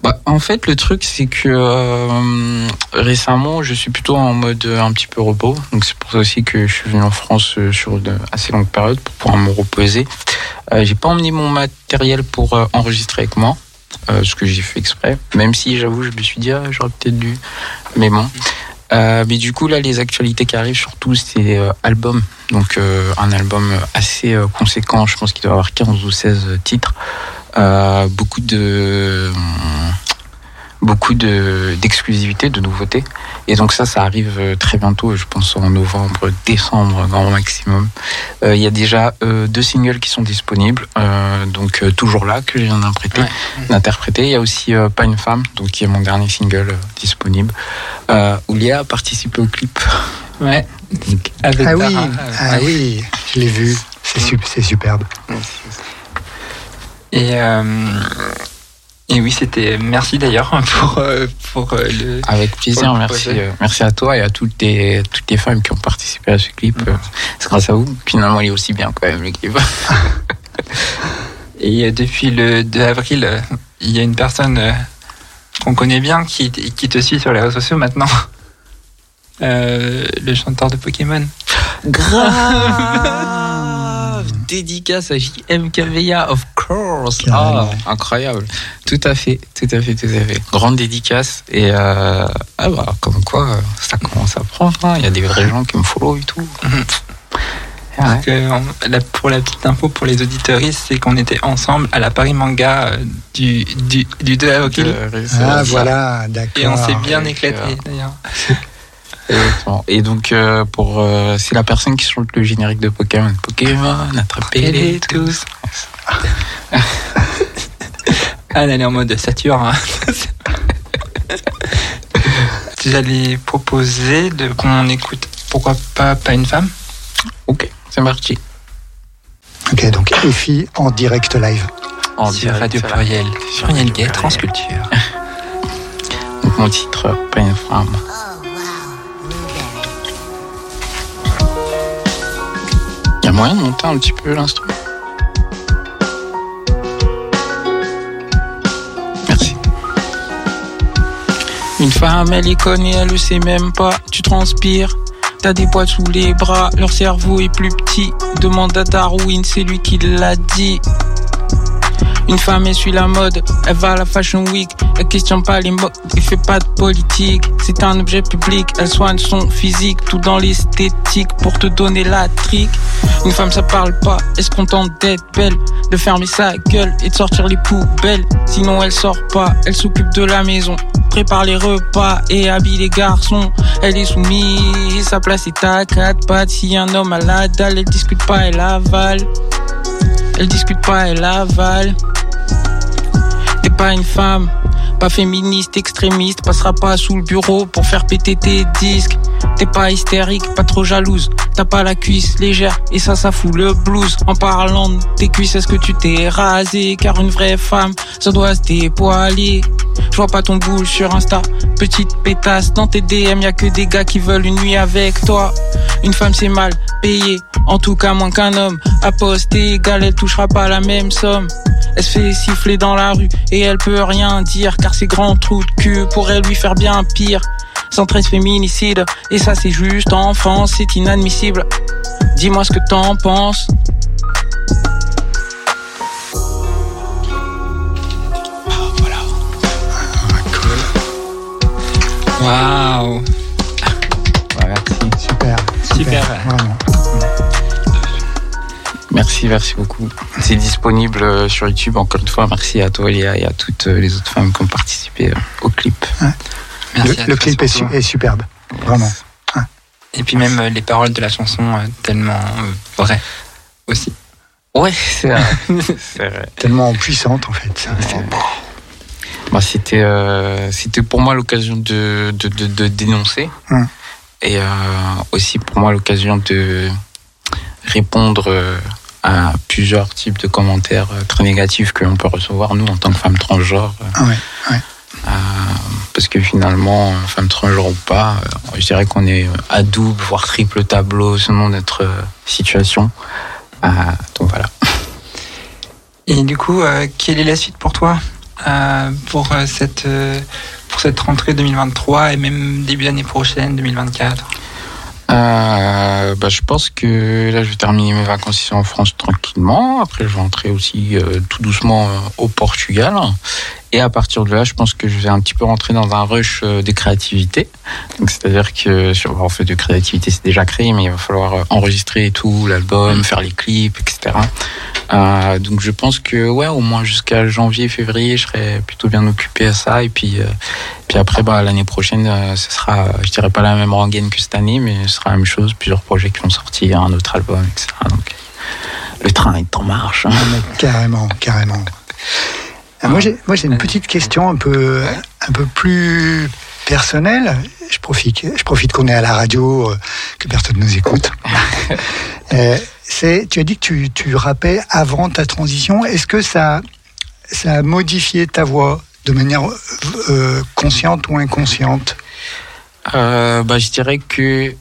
Bah, en fait, le truc, c'est que euh, récemment, je suis plutôt en mode euh, un petit peu repos. Donc, c'est pour ça aussi que je suis venu en France euh, sur une assez longue période pour pouvoir me reposer. Euh, j'ai pas emmené mon matériel pour enregistrer avec moi, ce que j'ai fait exprès. Même si, j'avoue, je me suis dit, ah, j'aurais peut-être dû. Mais bon. Mais du coup, là, les actualités qui arrivent, surtout, c'est euh, album. Donc, un album assez conséquent. Je pense qu'il doit avoir 15 ou 16 titres. Euh, beaucoup de beaucoup de d'exclusivité, de nouveautés. Et donc ça, ça arrive euh, très bientôt, je pense en novembre, décembre, grand maximum. Euh, Il y a déjà euh, deux singles qui sont disponibles, euh, donc euh, toujours là que je viens d'interpréter. Ouais. Il y a aussi euh, Pas une femme, donc qui est mon dernier single euh, disponible, euh, Léa a participé au clip. Ouais. Donc, Avec Ah oui, ah oui, je l'ai vu. C'est sup- c'est superbe. Et, euh, et oui, c'était. Merci d'ailleurs pour, euh, pour euh, le. Avec plaisir, Pour le merci, merci à toi et à toutes les, toutes les femmes qui ont participé à ce clip. euh, C'est grâce à vous. Finalement, il est aussi bien quand même le clip. (laughs) Et depuis le 2 avril, il y a une personne qu'on connaît bien qui, qui te suit sur les réseaux sociaux maintenant. Euh, le chanteur de Pokémon. Grave (laughs) Dédicace à JMKVA, of course Carrément. Ah, Incroyable Tout à fait, tout à fait, tout à fait. Grande dédicace. Et euh, ah bah, comme quoi, euh, ça commence à prendre. hein. Il y a des vrais gens qui me follow et tout. Ah ouais. Donc, euh, on- la- pour la petite info pour les auditoristes, c'est qu'on était ensemble à la Paris Manga euh, du, du, du 2 avril. Ah ça. voilà, d'accord. Et on s'est bien avec, éclaté d'ailleurs. (laughs) Exactement. Et donc, euh, pour, euh, c'est la personne qui chante le générique de Pokémon. Pokémon, attrapez-les tous. Ah, elle est en mode Saturne. hein. (laughs) J'allais proposer de qu'on écoute pourquoi pas pas une femme? Ok, c'est parti. Ok, donc EFI en direct live. En sur direct, Radio Pluriel. sur Gay. Transculture. (laughs) Donc mon titre, pas une femme. Un petit peu l'instrument. Merci. Une femme, elle les connaît, elle le sait même pas. Tu transpires, t'as des poils sous les bras, leur cerveau est plus petit. Demande à Darwin, c'est lui qui l'a dit. Une femme, elle suit la mode, elle va à la Fashion Week, elle questionne pas les modes, elle fait pas de politique. C'est un objet public, elle soigne son physique, tout dans l'esthétique pour te donner la trique. Une femme, ça parle pas, elle se contente d'être belle, de fermer sa gueule et de sortir les poubelles? Sinon, elle sort pas, elle s'occupe de la maison, prépare les repas et habille les garçons. Elle est soumise, sa place est à quatre pattes. Si un homme a la dalle, elle discute pas, elle avale. Elle discute pas, elle avale. T'es pas une femme, pas féministe, extrémiste, passera pas sous le bureau pour faire péter tes disques. T'es pas hystérique, pas trop jalouse, t'as pas la cuisse légère et ça, ça fout le blues. En parlant de tes cuisses, est-ce que tu t'es rasé? Car une vraie femme, ça doit se dépoiler. Je vois pas ton boule sur Insta, petite pétasse. Dans tes DM, y a que des gars qui veulent une nuit avec toi. Une femme, c'est mal payé, en tout cas moins qu'un homme. À poste égal, elle touchera pas la même somme. Elle se fait siffler dans la rue et elle peut rien dire car ses grands trous de cul pourraient lui faire bien pire. 113 féminicides et ça c'est juste enfance, c'est inadmissible. Dis-moi ce que t'en penses. Waouh Ouais, merci. Super. Super. Vraiment. Merci, merci beaucoup. C'est disponible euh, sur YouTube. Encore une fois, merci à toi, Léa, et à toutes euh, les autres femmes qui ont participé euh, au clip. Merci Le, clip est, surtout. su- est superbe. Vraiment. Et puis même euh, les paroles de la chanson euh, tellement euh, vraies aussi. Ouais, c'est vrai. (laughs) Tellement puissante en fait. Bah, c'était, euh, c'était pour moi l'occasion de, de, de, de dénoncer. Hum. Et euh, aussi pour moi l'occasion de répondre à plusieurs types de commentaires très négatifs que l'on peut recevoir, nous, en tant que femmes transgenres. Ah ouais, ouais. Euh, parce que finalement, euh, femme transgenre ou pas, euh, je dirais qu'on est à double, voire triple tableau selon notre situation. Euh, donc voilà. Et du coup, euh, quelle est la suite pour toi pour, cette, pour cette rentrée 2023 et même début d'année prochaine, 2024 Euh, bah, je pense que là, je vais terminer mes vacances ici en France tranquillement. Après, je vais rentrer aussi euh, tout doucement euh, au Portugal. Et à partir de là, je pense que je vais un petit peu rentrer dans un rush euh, de créativité. Donc, c'est-à-dire que en fait de créativité, c'est déjà créé, mais il va falloir euh, enregistrer tout l'album, faire les clips, etc. Euh, donc, je pense que ouais, au moins jusqu'à janvier, février, je serai plutôt bien occupé à ça. Et puis, euh, puis après, bah, l'année prochaine, euh, ce sera, je dirais pas la même rengaine que cette année, mais ce sera la même chose. Plusieurs projets qui vont sortir, un autre album, etc. Donc, le train est en marche. hein. Ah, mais carrément, carrément. Ah, Moi, j'ai, une petite question un peu, un peu plus personnelle. Je profite, je profite qu'on est à la radio, euh, que personne nous écoute. (laughs) Euh, tu as dit que tu, tu rappais avant ta transition. Est-ce que ça, ça a modifié ta voix de manière euh, consciente ou inconsciente? Euh, bah, je dirais que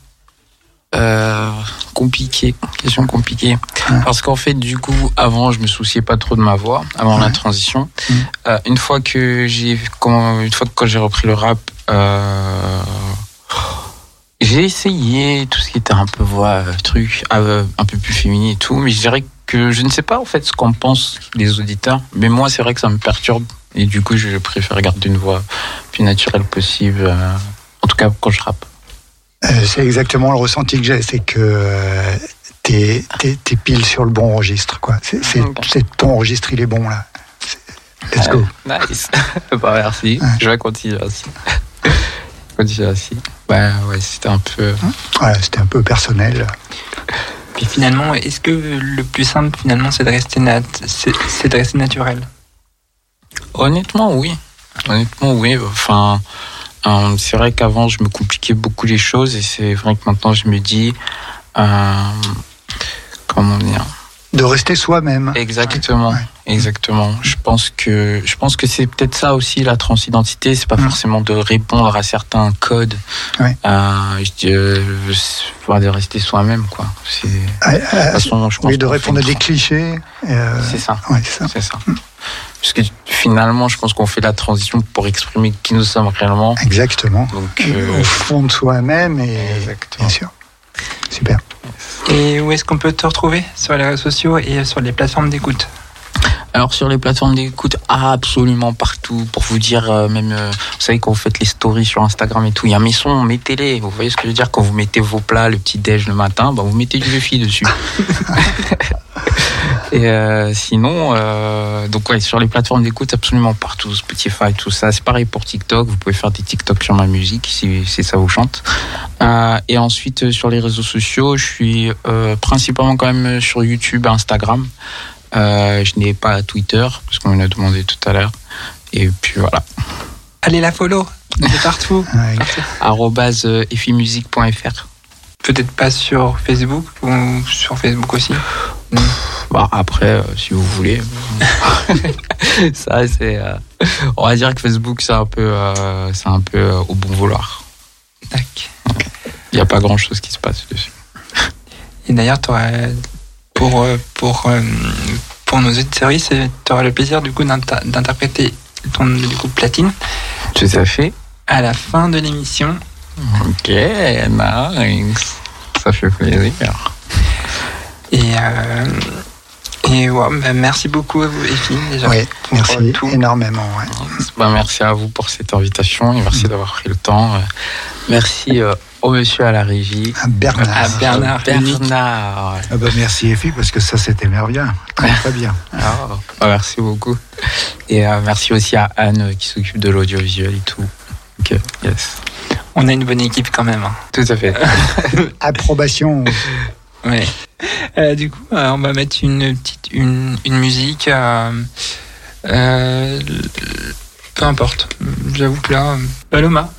euh, compliqué, question compliquée. Ouais. Parce qu'en fait, du coup, avant, je me souciais pas trop de ma voix, avant la transition. Mhm. Euh, une fois que j'ai, quand, une fois que quand j'ai repris le rap, euh, j'ai essayé tout ce qui était un peu voix, euh, truc, un peu plus féminin et tout, mais je dirais que je ne sais pas en fait ce qu'en pensent les auditeurs, mais moi, c'est vrai que ça me perturbe. Et du coup, je préfère garder une voix plus naturelle possible, euh, en tout cas quand je rappe. Euh, C'est exactement le ressenti que j'ai, c'est que euh, t'es, t'es, t'es pile sur le bon registre. Quoi. C'est, c'est, Ok. c'est ton registre, il est bon là. C'est- Let's go. Nice. (laughs) bah, merci. Ouais. Je vais continuer ainsi. (laughs) continuer ainsi. Bah ouais, c'était un peu. Voilà, c'était un peu personnel. Puis finalement, est-ce que le plus simple finalement c'est de rester nat c'est, c'est de rester naturel? Honnêtement, oui. Honnêtement, oui. Enfin, euh, c'est vrai qu'avant, je me compliquais beaucoup les choses et c'est vrai que maintenant, je me dis. euh, comment dire? De rester soi-même. Exactement, exactement. Je pense que je pense que c'est peut-être ça aussi la transidentité. C'est pas Mm. forcément de répondre à certains codes. Ouais. Euh, je dis, de rester soi-même, quoi. C'est de Ah, toute ah, façon, je pense oui, de répondre à des clichés. C'est ça. ouais, c'est ça. C'est ça. Parce que finalement, je pense qu'on fait la transition pour exprimer qui nous sommes réellement. Exactement. Donc, euh, Au fond de soi-même et Exactement. bien sûr. Super. Et où est-ce qu'on peut te retrouver Sur les réseaux sociaux et sur les plateformes d'écoute? Alors sur les plateformes d'écoute, absolument partout. Pour vous dire, euh, même, euh, vous savez quand vous faites les stories sur Instagram et tout, il y a mes sons, mettez-les. Vous voyez ce que je veux dire? Quand vous mettez vos plats, le petit déj le matin, bah, vous mettez du Luffy dessus. (laughs) et euh, sinon, euh, donc ouais, sur les plateformes d'écoute, absolument partout, Spotify, tout ça. C'est pareil pour TikTok. Vous pouvez faire des TikTok sur ma musique si, si ça vous chante. Euh, et ensuite sur les réseaux sociaux, je suis euh, principalement quand même sur YouTube, Instagram. Euh, je n'ai pas Twitter, parce qu'on me l'a demandé tout à l'heure. Et puis voilà. Allez la follow de (laughs) partout. Arrobase. Peut-être pas sur Facebook ou sur Facebook aussi. Bah, après, euh, si vous voulez. (laughs) ça, c'est. euh, on va dire que Facebook, c'est un peu, euh, c'est un peu au bon vouloir. Tac. Il n'y a pas grand chose qui se passe dessus. Et d'ailleurs, pour, pour, pour nos auditeurs, tu auras le plaisir du coup d'inter- d'interpréter ton du coup, platine Tout à fait. à la fin de l'émission. Ok, nice. Ça fait plaisir. Et, euh, et ouais, bah, merci beaucoup à vous, Effie, déjà. Oui, merci tout. énormément. ouais. Bah, merci à vous pour cette invitation et merci d'avoir pris le temps. Merci euh, au monsieur à la régie. À Bernard. À Bernard. Bernard. Ah bah merci Effie parce que ça c'était merveilleux. Très très bien. Ah, bah, merci beaucoup. Et euh, merci aussi à Anne qui s'occupe de l'audiovisuel et tout. Ok, yes. On a une bonne équipe quand même. hein. Tout à fait. (laughs) Approbation. Ouais. Euh, du coup, euh, on va mettre une petite une, une musique. euh, euh, peu importe. J'avoue que là, euh, Paloma.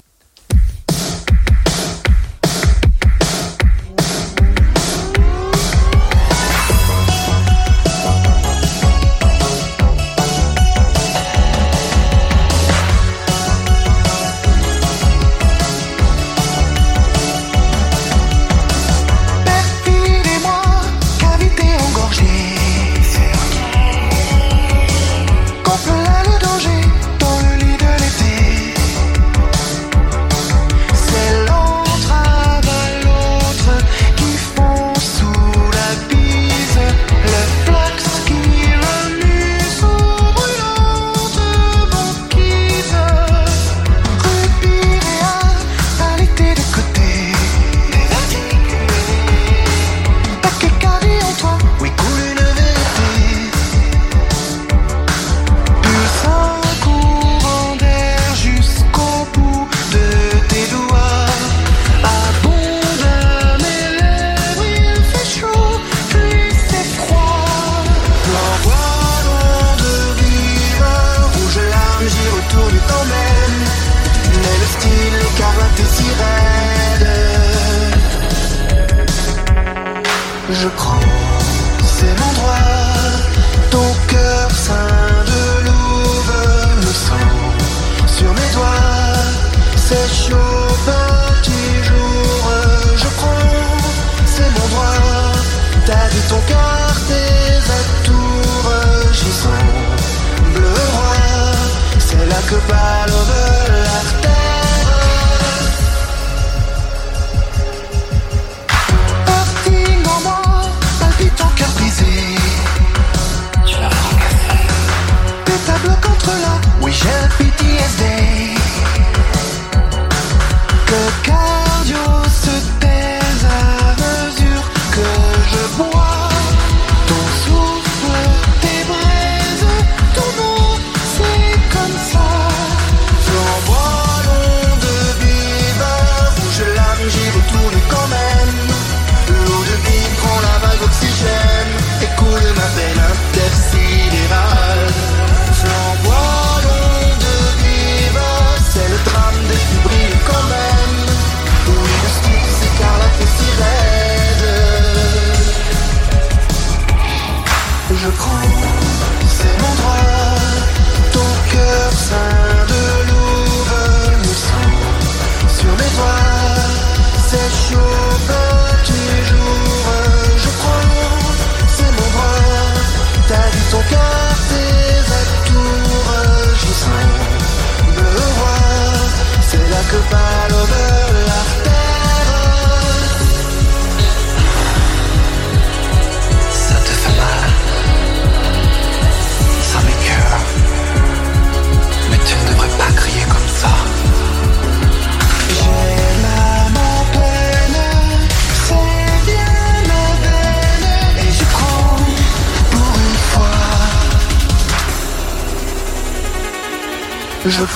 Je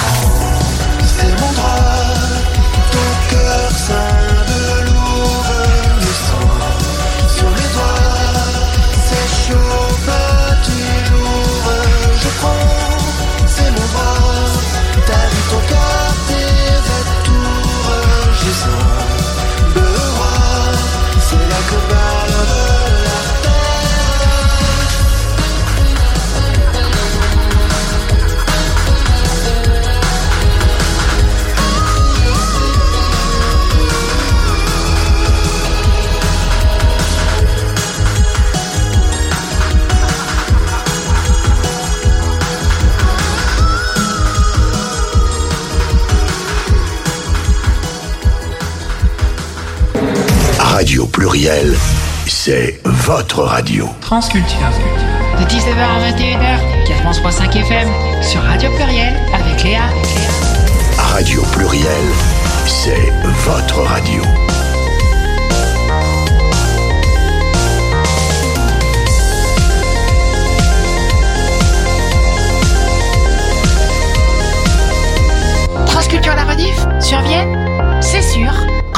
Pluriel, c'est votre radio. Transculture. De 19h à 21h, 4.5 FM, sur Radio Pluriel, avec Léa. Radio Pluriel, c'est votre radio. Transculture la rediff, sur Vienne.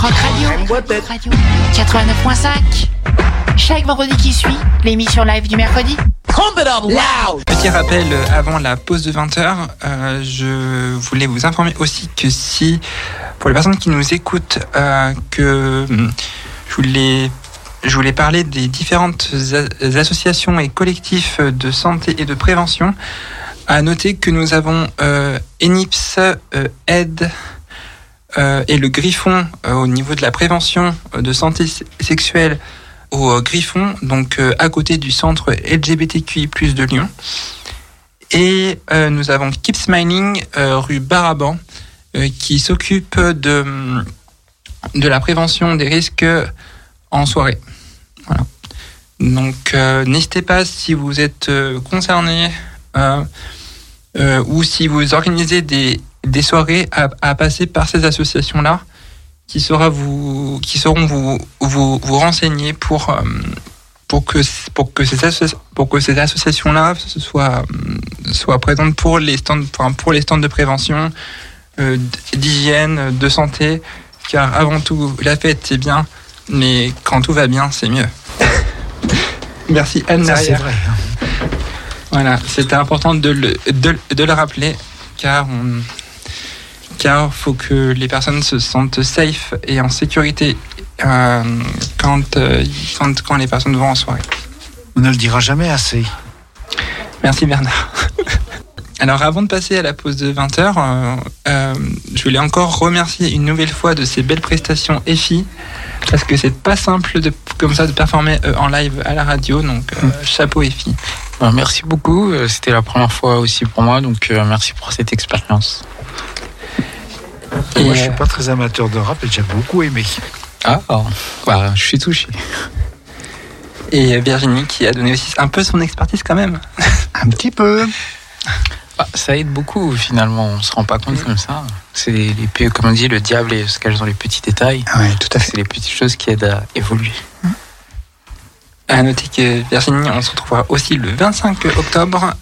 Rock Radio, Rock Radio 89.5. Chaque vendredi qui suit, l'émission live du mercredi. Petit rappel euh, avant la pause de 20h, je voulais vous informer aussi que si, pour les personnes qui nous écoutent, euh, que hum, je voulais, je voulais parler des différentes associations et collectifs de santé et de prévention. À noter que nous avons euh, ENIPS, euh, AID euh, et le Griffon euh, au niveau de la prévention euh, de santé sexuelle au euh, Griffon, donc euh, à côté du centre LGBTQI+ de Lyon. Et euh, nous avons Keep Smiling euh, rue Baraban euh, qui s'occupe de de la prévention des risques en soirée. Voilà. Donc euh, n'hésitez pas si vous êtes euh, concerné euh, euh, ou si vous organisez des, des soirées à, à passer par ces associations-là qui, saura vous, qui sauront vous, vous, vous renseigner pour, euh, pour, que, pour, que ces pour que ces associations-là soient, soient présentes pour les stands, enfin, pour les stands de prévention, euh, d'hygiène, de santé, car avant tout, la fête c'est bien, mais quand tout va bien, c'est mieux. (laughs) Merci Anne c'est vrai. hein. Voilà, c'était important de le, de, de le rappeler, car on, car faut que les personnes se sentent safe et en sécurité euh, quand, euh, quand, quand les personnes vont en soirée. On ne le dira jamais assez. Merci Bernard. (laughs) Alors avant de passer à la pause de 20h, je voulais encore remercier une nouvelle fois de ces belles prestations EFI, parce que c'est pas simple de, comme ça de performer euh, en live à la radio, donc euh, chapeau EFI. Ben, merci beaucoup. euh, C'était la première fois aussi pour moi, donc euh, merci pour cette expérience. Et, Moi, je suis euh, pas très amateur de rap et j'ai beaucoup aimé. Ah, oh, bah, je suis touché. Et Virginie qui a donné aussi un peu son expertise quand même. (laughs) Un petit peu. Bah, ça aide beaucoup finalement, on se rend pas compte comme ça. C'est les, les pe- comme on dit, le diable se cache dans les petits détails. Oui, tout à fait. C'est les petites choses qui aident à évoluer. À noter que Virginie, on se retrouvera aussi le 25 octobre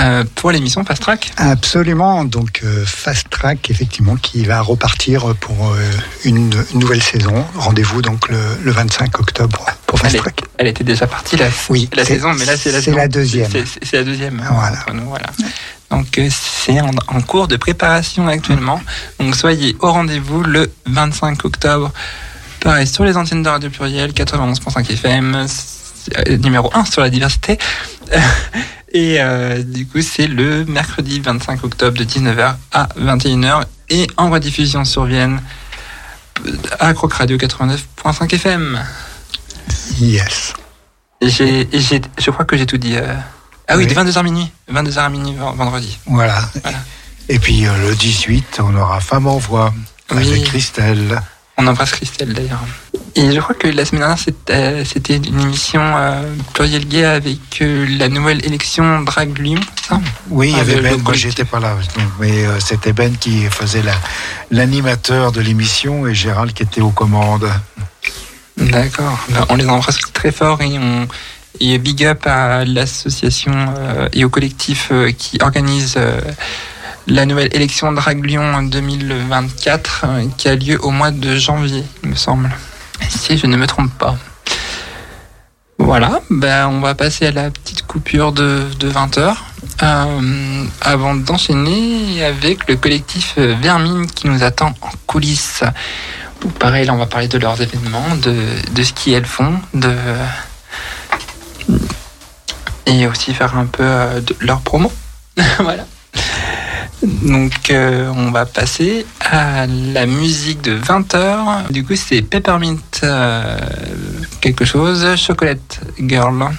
euh, pour l'émission Fast Track. Absolument. Donc, euh, Fast Track, effectivement, qui va repartir pour euh, une, une nouvelle saison. Rendez-vous donc le, le 25 octobre pour Fast Elle, est- Track. elle était déjà partie la, Oui, la saison, mais là c'est la, la deuxième. C'est la deuxième. Voilà. nous, voilà. Donc c'est en, en cours de préparation actuellement. Donc soyez au rendez-vous le 25 octobre. Pareil sur les antennes de Radio Pluriel 91.5 FM, numéro 1 sur la diversité. (laughs) Et euh, du coup c'est le mercredi 25 octobre de 19h à 21h et en rediffusion sur Vienne à Croc Radio 89.5 FM. Yes. Et j'ai, je crois que j'ai tout dit. euh. Ah oui, Oui. de 22h minuit. 22h à minuit vendredi. Voilà. Voilà. Et puis euh, le 18, on aura Femme en voix Oui. avec Christelle. On embrasse Christelle d'ailleurs. Et je crois que la semaine dernière, c'était, c'était une émission euh, pluriel gay avec euh, la nouvelle élection Drag Lyon, ça? Oui, il y Ah, avait Ben, moi j'étais pas là, mais euh, c'était Ben qui faisait la- l'animateur de l'émission et Gérald qui était aux commandes. D'accord. Ben, on les embrasse très fort et on et big up à l'association euh, et au collectif euh, qui organise euh, la nouvelle élection Drag Lyon en 2024 euh, qui a lieu au mois de janvier, il me semble. Si je ne me trompe pas. Voilà, ben on va passer à la petite coupure de, de 20 heures euh, avant d'enchaîner avec le collectif Vermine qui nous attend en coulisses. Pareil, là on va parler de leurs événements, de, de ce qu'elles font, de et aussi faire un peu euh, de leur promo. (laughs) voilà. Donc euh, on va passer à la musique de 20h. Du coup c'est Peppermint euh, quelque chose, Chocolate Girl.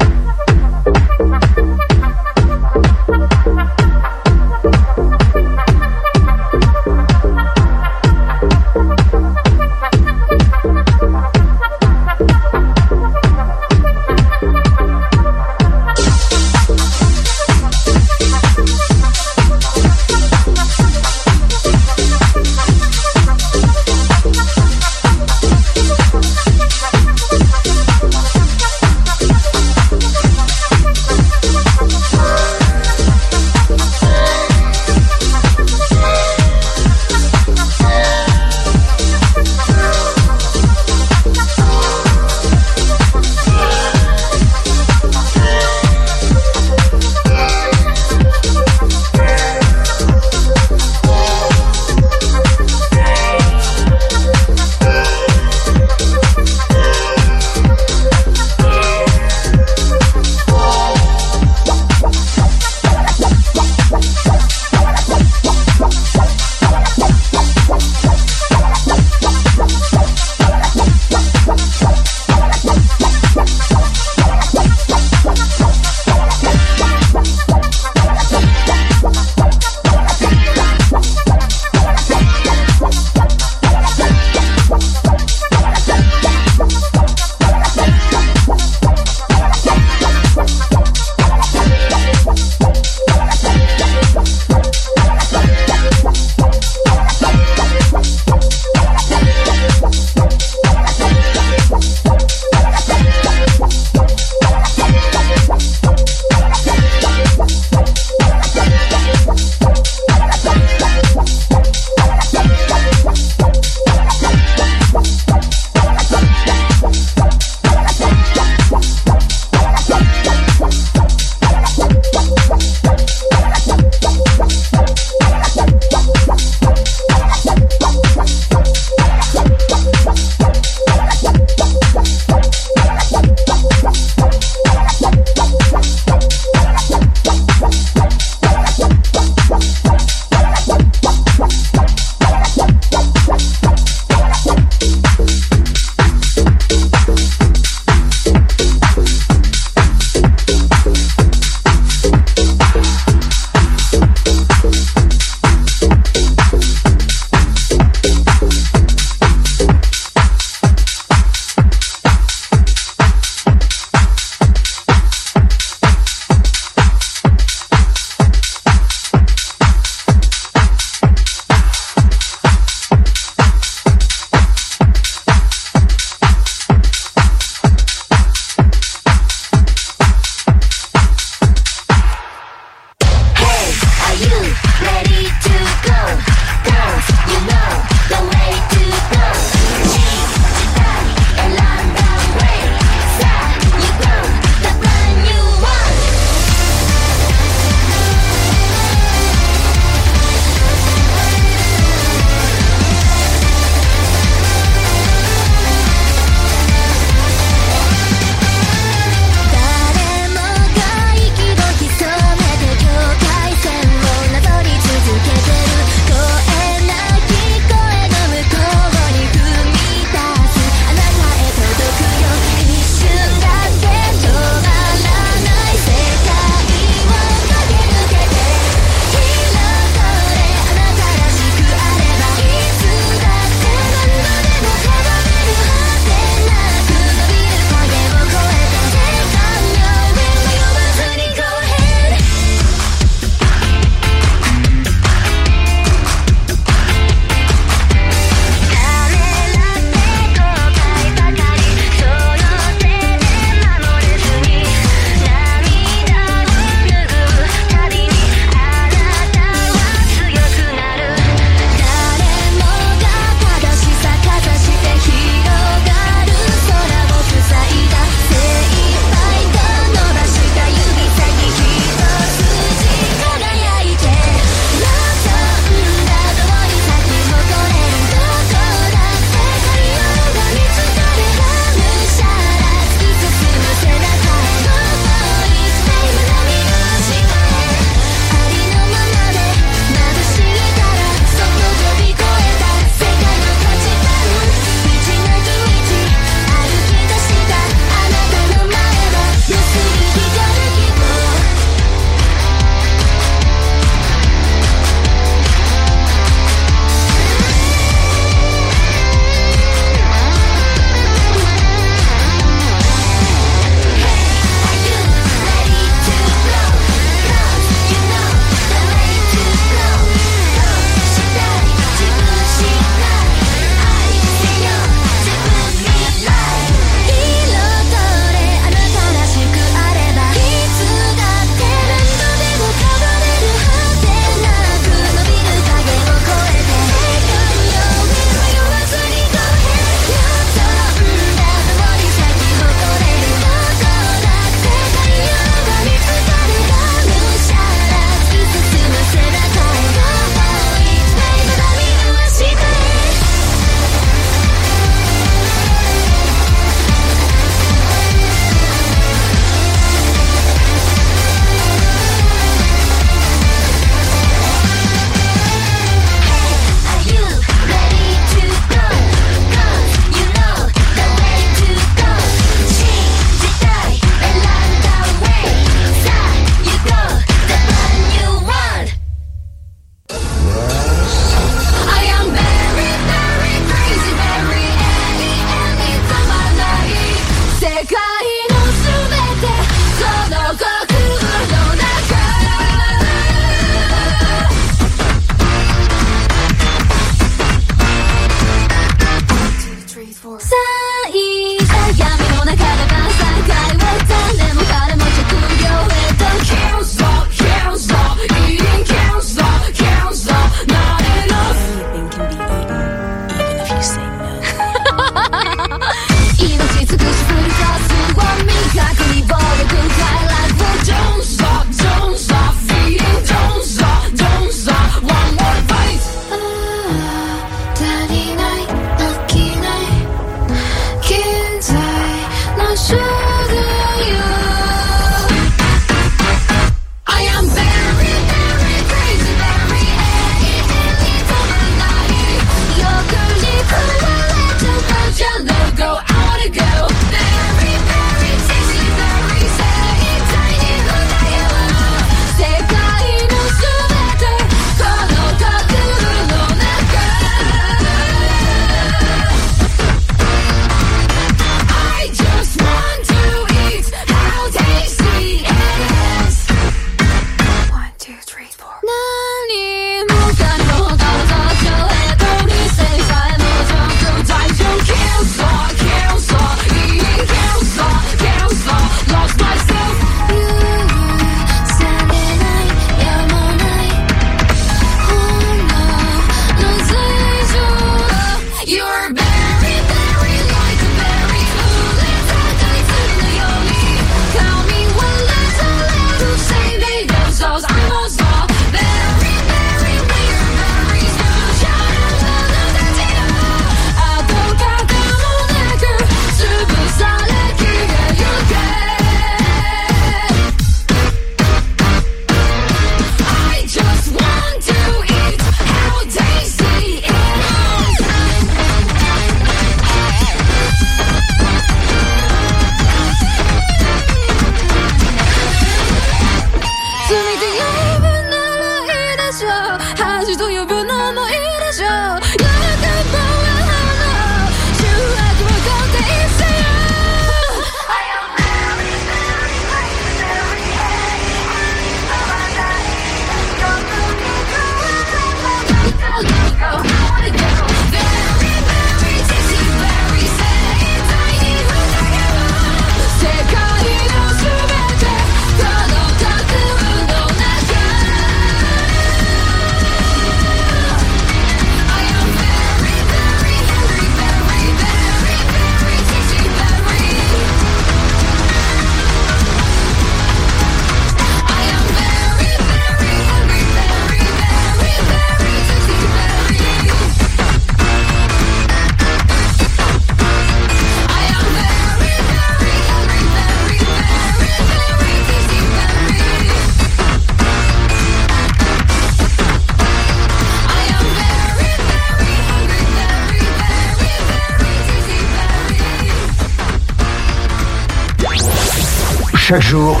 Chaque jour,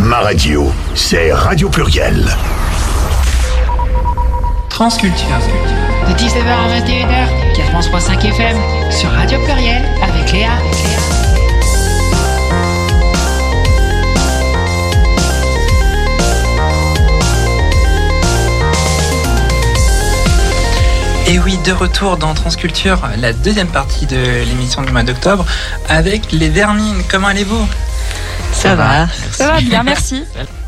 ma radio, c'est Radio Pluriel. Transculture. De 19h à 21h, 4.5 FM, sur Radio Pluriel, avec Léa. Et oui, de retour dans Transculture, la deuxième partie de l'émission du mois d'octobre, avec les vermines. Comment allez-vous? Ça va. Ça va bien, merci.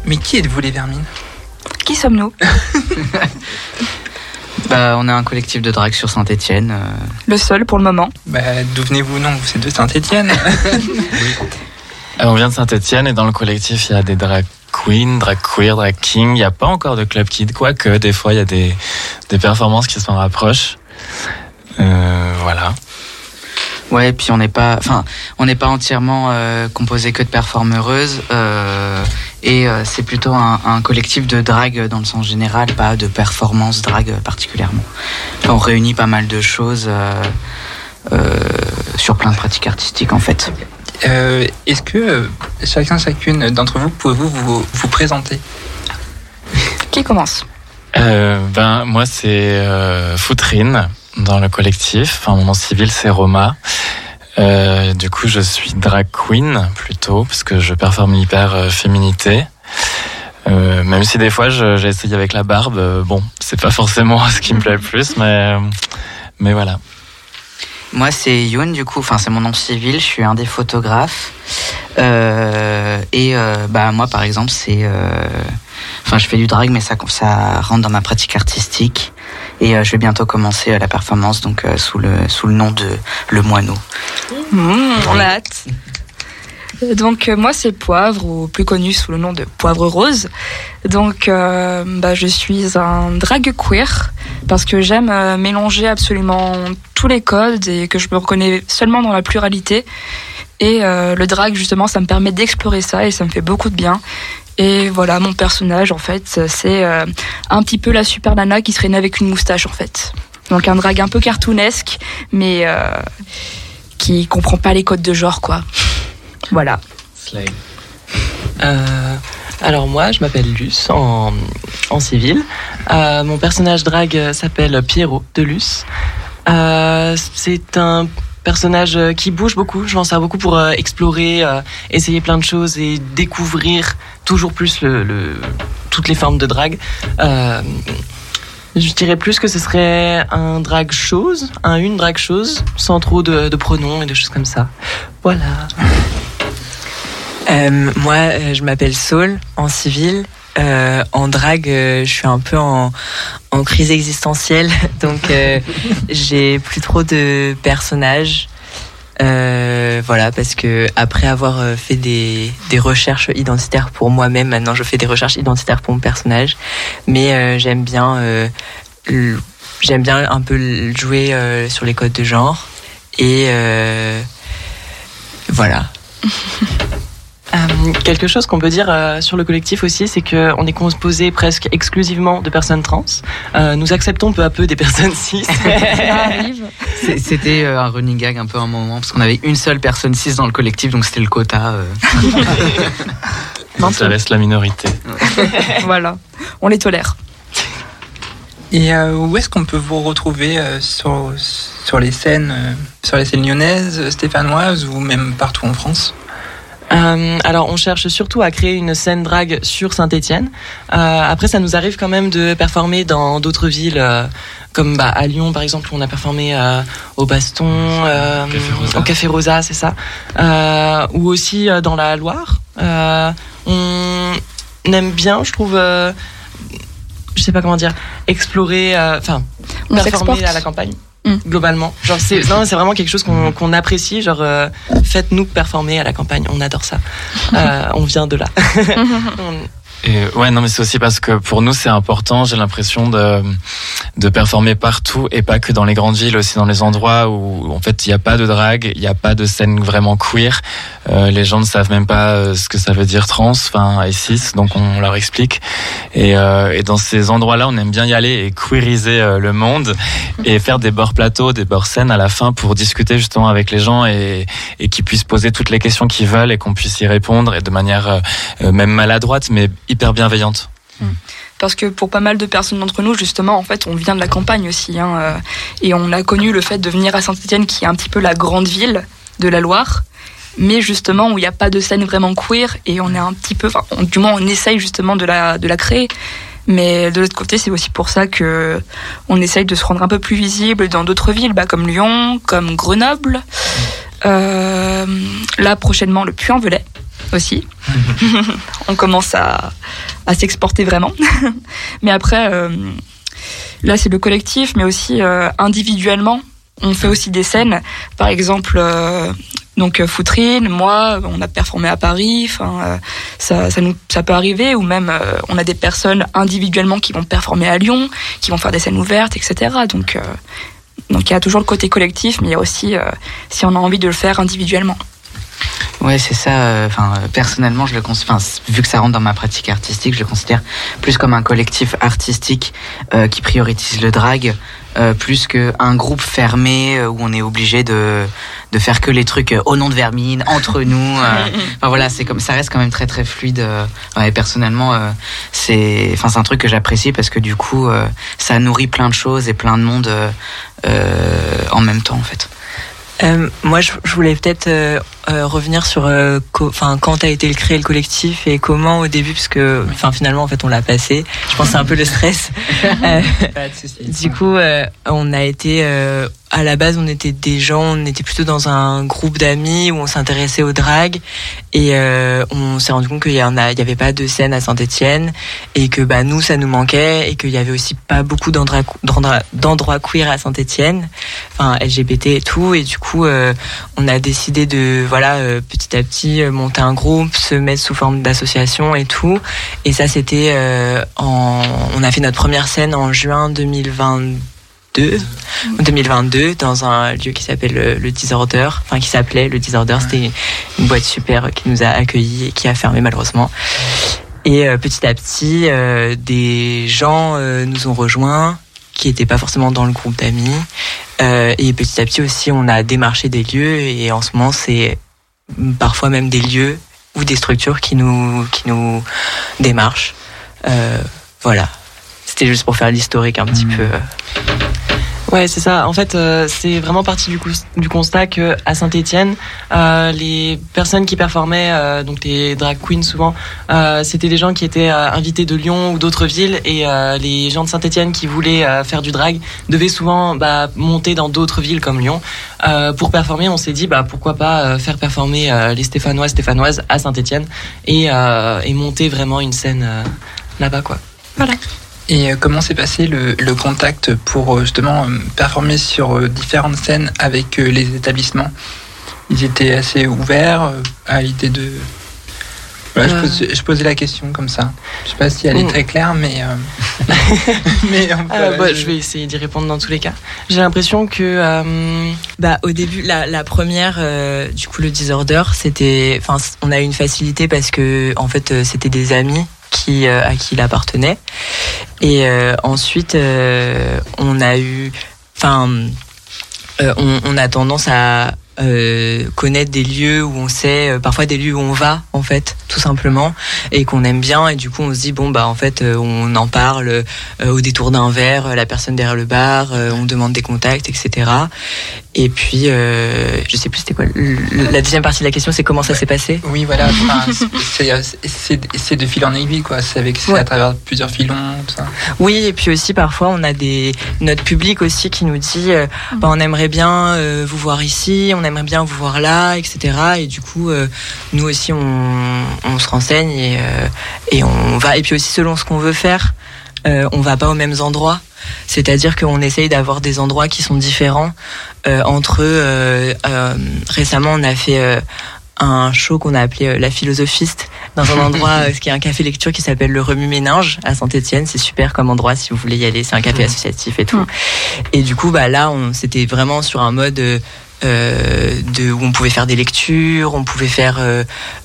Mais qui êtes-vous les vermines? Qui sommes-nous? (laughs) Bah, on est un collectif de drague sur Saint-Etienne. Le seul pour le moment. Bah, d'où venez-vous? Non, vous êtes de Saint-Étienne. Euh, (laughs) On vient de Saint-Etienne et dans le collectif, il y a des drag queens, drag queer, drag king. Il n'y a pas encore de club kid, quoique des fois, il y a des, des performances qui s'en rapprochent. Euh. Ouais, puis on n'est pas, enfin, on n'est pas entièrement euh, composé que de performeuses. euh, et euh, c'est plutôt un, un collectif de drague dans le sens général, pas de performance drague particulièrement. Enfin, on réunit pas mal de choses euh, euh, sur plein de pratiques artistiques en fait. Euh, Est-ce que euh, chacun, chacune d'entre vous, pouvez-vous vous, vous présenter? Qui commence? Euh, ben, moi, c'est euh, Foutrine dans le collectif. Enfin, mon civil, c'est Roma. Euh, du coup, je suis drag queen plutôt, parce que je performe l'hyper euh, féminité. Euh, même si des fois, j'ai essayé avec la barbe. bon, c'est pas forcément (laughs) ce qui me plaît le plus, mais, mais voilà. Moi, c'est Youn, du coup, enfin, c'est mon nom civil, je suis un des photographes. Et bah, moi, par exemple, c'est. Enfin, je fais du drag, mais ça, ça rentre dans ma pratique artistique. Et euh, je vais bientôt commencer euh, la performance, donc euh, sous, le, sous le nom de Le Moineau. Mmh, On a hâte. Donc moi c'est Poivre, ou plus connu sous le nom de Poivre Rose. Donc bah, je suis un drag queer parce que j'aime mélanger absolument tous les codes et que je me reconnais seulement dans la pluralité. Et le drag justement ça me permet d'explorer ça et ça me fait beaucoup de bien. Et voilà mon personnage en fait c'est euh, un petit peu la super nana qui serait née avec une moustache en fait. Donc un drag un peu cartoonesque mais euh, qui comprend pas les codes de genre quoi. Voilà. Euh, alors moi, je m'appelle Luce en, en civil. Euh, mon personnage euh, s'appelle Pierrot de Luce. Euh, c'est un personnage qui bouge beaucoup. Je m'en sers beaucoup pour explorer, essayer plein de choses et découvrir toujours plus le, toutes les formes de drague. Euh, je dirais plus que ce serait un drag chose, un une drag chose, sans trop de, pronoms et de choses comme ça. Voilà. Euh, moi, euh, je m'appelle Saul, en civil. En drague, je suis un peu en, crise existentielle, (laughs) donc j'ai plus trop de personnages. Euh, voilà, parce que après avoir euh, fait des, des recherches identitaires pour moi-même, maintenant je fais des recherches identitaires pour mon personnage. Mais euh, j'aime bien, j'aime bien un peu jouer sur les codes de genre et voilà. (laughs) Euh, quelque chose qu'on peut dire euh, sur le collectif aussi, c'est qu'on est composé presque exclusivement de personnes trans. Euh, nous acceptons peu à peu des (laughs) personnes cis. C'était euh, un running gag un peu à un moment, parce qu'on avait une seule personne cis dans le collectif, donc c'était le quota. euh. (laughs) Ça laisse la minorité. (laughs) voilà. On les tolère. Et euh, où est-ce qu'on peut vous retrouver euh, sur, sur les scènes, euh, sur les scènes lyonnaises, stéphanoises ou même partout en France? Euh, alors, on cherche surtout à créer une scène drague sur Saint-Étienne. Euh, après, ça nous arrive quand même de performer dans d'autres villes, euh, comme bah, à Lyon, par exemple, où on a performé euh, au Baston, euh, au Café Rosa, c'est ça, Euh, ou aussi euh, dans la Loire. Euh, on aime bien, je trouve. euh, je sais pas comment dire, explorer, euh, enfin, On performer à la campagne. Globalement, genre c'est non, c'est vraiment quelque chose qu'on qu'on apprécie. Genre, euh, faites-nous performer à la campagne, on adore ça. Euh, on vient de là. (laughs) (laughs) On- Et ouais, non, mais c'est aussi parce que pour nous, c'est important, j'ai l'impression de, de performer partout et pas que dans les grandes villes, aussi dans les endroits où, en fait, il n'y a pas de drague, il n'y a pas de scène vraiment queer. Euh, les gens ne savent même pas euh, ce que ça veut dire trans, enfin, et cis, donc on leur explique. Et, euh, et dans ces endroits-là, on aime bien y aller et queeriser euh, le monde et faire des bords plateaux, des bords scènes à la fin pour discuter justement avec les gens et, et qu'ils puissent poser toutes les questions qu'ils veulent et qu'on puisse y répondre et de manière même maladroite, mais hyper bienveillante. Parce que pour pas mal de personnes d'entre nous, justement, en fait, on vient de la campagne aussi. hein, euh, et on a connu le fait de venir à Saint-Etienne, qui est un petit peu la grande ville de la Loire. Mais justement, où il n'y a pas de scène vraiment queer. Et on est un petit peu. Du moins, on essaye justement de la, de la créer. Mais de l'autre côté, c'est aussi pour ça que on essaye de se rendre un peu plus visible dans d'autres villes, bah, comme Lyon, comme Grenoble. Euh, là, prochainement, le Puy-en-Velay aussi. (laughs) on commence à, à s'exporter vraiment. (laughs) mais après, euh, là, c'est le collectif, mais aussi euh, individuellement. On fait aussi des scènes. Par exemple, euh, donc euh, Foutrine, moi, on a performé à Paris. Ça, ça, ça peut arriver. Ou même, on a des personnes individuellement qui vont performer à Lyon, qui vont faire des scènes ouvertes, etc. Donc, donc il y a toujours le côté collectif, mais il y a aussi si on a envie de le faire individuellement. Ouais, c'est ça. euh, Enfin, euh, personnellement, je le cons- enfin, c- vu que ça rentre dans ma pratique artistique, je le considère plus comme un collectif artistique euh, qui priorise le drag, euh, plus qu'un groupe fermé euh, où on est obligé de de faire que les trucs euh, au nom de Vermine entre (laughs) nous. euh. Enfin voilà, c'est comme ça reste quand même très très fluide. euh. Ouais, personnellement, euh, c'est enfin c'est un truc que j'apprécie parce que du coup, euh, ça nourrit plein de choses et plein de monde euh, euh, en même temps en fait. Euh, moi, je, je voulais peut-être euh, euh, revenir sur euh, enfin quand a été créé le collectif et comment au début, parce que enfin finalement en fait on l'a passé. Je pense que c'est un peu le stress. (laughs) Euh, du coup, euh, on a été euh, à la base, on était des gens, on était plutôt dans un groupe d'amis où on s'intéressait au drag et euh, on s'est rendu compte qu'il y en a, il y avait pas de scène à Saint-Étienne et que bah nous ça nous manquait et qu'il y avait aussi pas beaucoup d'endroits queer à Saint-Étienne, enfin LGBT et tout et du coup euh, on a décidé de voilà euh, petit à petit euh, monter un groupe, se mettre sous forme d'association et tout et ça c'était euh, en on a fait notre première scène en juin 2022 2022 dans un lieu qui s'appelle le, le Disorder, enfin qui s'appelait le Disorder, c'était une boîte super qui nous a accueillis et qui a fermé malheureusement. Et euh, petit à petit, euh, des gens euh, nous ont rejoints qui n'étaient pas forcément dans le groupe d'amis. Euh, et petit à petit aussi, on a démarché des lieux et en ce moment, c'est parfois même des lieux ou des structures qui nous, qui nous démarchent. Euh, voilà. C'était juste pour faire l'historique un petit peu. Ouais, c'est ça. En fait, euh, c'est vraiment parti du, coup, du constat que à Saint-Étienne, euh, les personnes qui performaient, euh, donc les drag queens souvent, euh, c'était des gens qui étaient euh, invités de Lyon ou d'autres villes, et euh, les gens de Saint-Étienne qui voulaient faire du drag devaient souvent bah, monter dans d'autres villes comme Lyon pour performer. On s'est dit bah pourquoi pas faire performer les Stéphanois, Stéphanoises à Saint-Étienne et, et monter vraiment une scène là-bas quoi. Voilà. Et euh, comment s'est passé le, le contact pour euh, justement euh, performer sur différentes scènes avec les établissements? Ils étaient assez ouverts à l'idée de... Voilà, je, posais la question comme ça. Je sais pas si elle est Mm. très claire, mais... euh, (laughs) mais Euh, voilà, bah, je- je vais essayer d'y répondre dans tous les cas. J'ai l'impression que Bah au début, la, la première, du coup le disorder, c'était, enfin on a eu une facilité parce que en fait c'était des amis euh, à qui il appartenait. Et euh, ensuite euh, on a eu, enfin on, on a tendance à euh, connaître des lieux où on sait, euh, parfois des lieux où on va en fait, tout simplement, et qu'on aime bien, et du coup on se dit bon bah en fait euh, on en parle euh, au détour d'un verre, euh, la personne derrière le bar, euh, on demande des contacts, etc. Et puis euh, je sais plus c'était quoi la deuxième partie de la question, c'est comment ça s'est passé? Oui, voilà, enfin, c'est- de fil en aiguille, quoi. C'est avec Ouais. à travers plusieurs filons, tout ça. Oui, et puis aussi parfois on a des notre public aussi qui nous dit euh, bah, on aimerait bien euh, vous voir ici, on aimerait bien vous voir là, etc. Et du coup euh, nous aussi on, on se renseigne et, euh, et on va et puis aussi selon ce qu'on veut faire, euh, on va pas aux mêmes endroits. C'est-à-dire qu'on essaye d'avoir des endroits qui sont différents euh, entre eux. Récemment, on a fait un show qu'on a appelé La Philosophiste dans un endroit euh, qui est un café lecture qui s'appelle le Remue Méninge à Saint-Étienne. C'est super comme endroit si vous voulez y aller. C'est un café associatif et tout. Et du coup, bah là, on c'était vraiment sur un mode euh, de où on pouvait faire des lectures, on pouvait faire euh,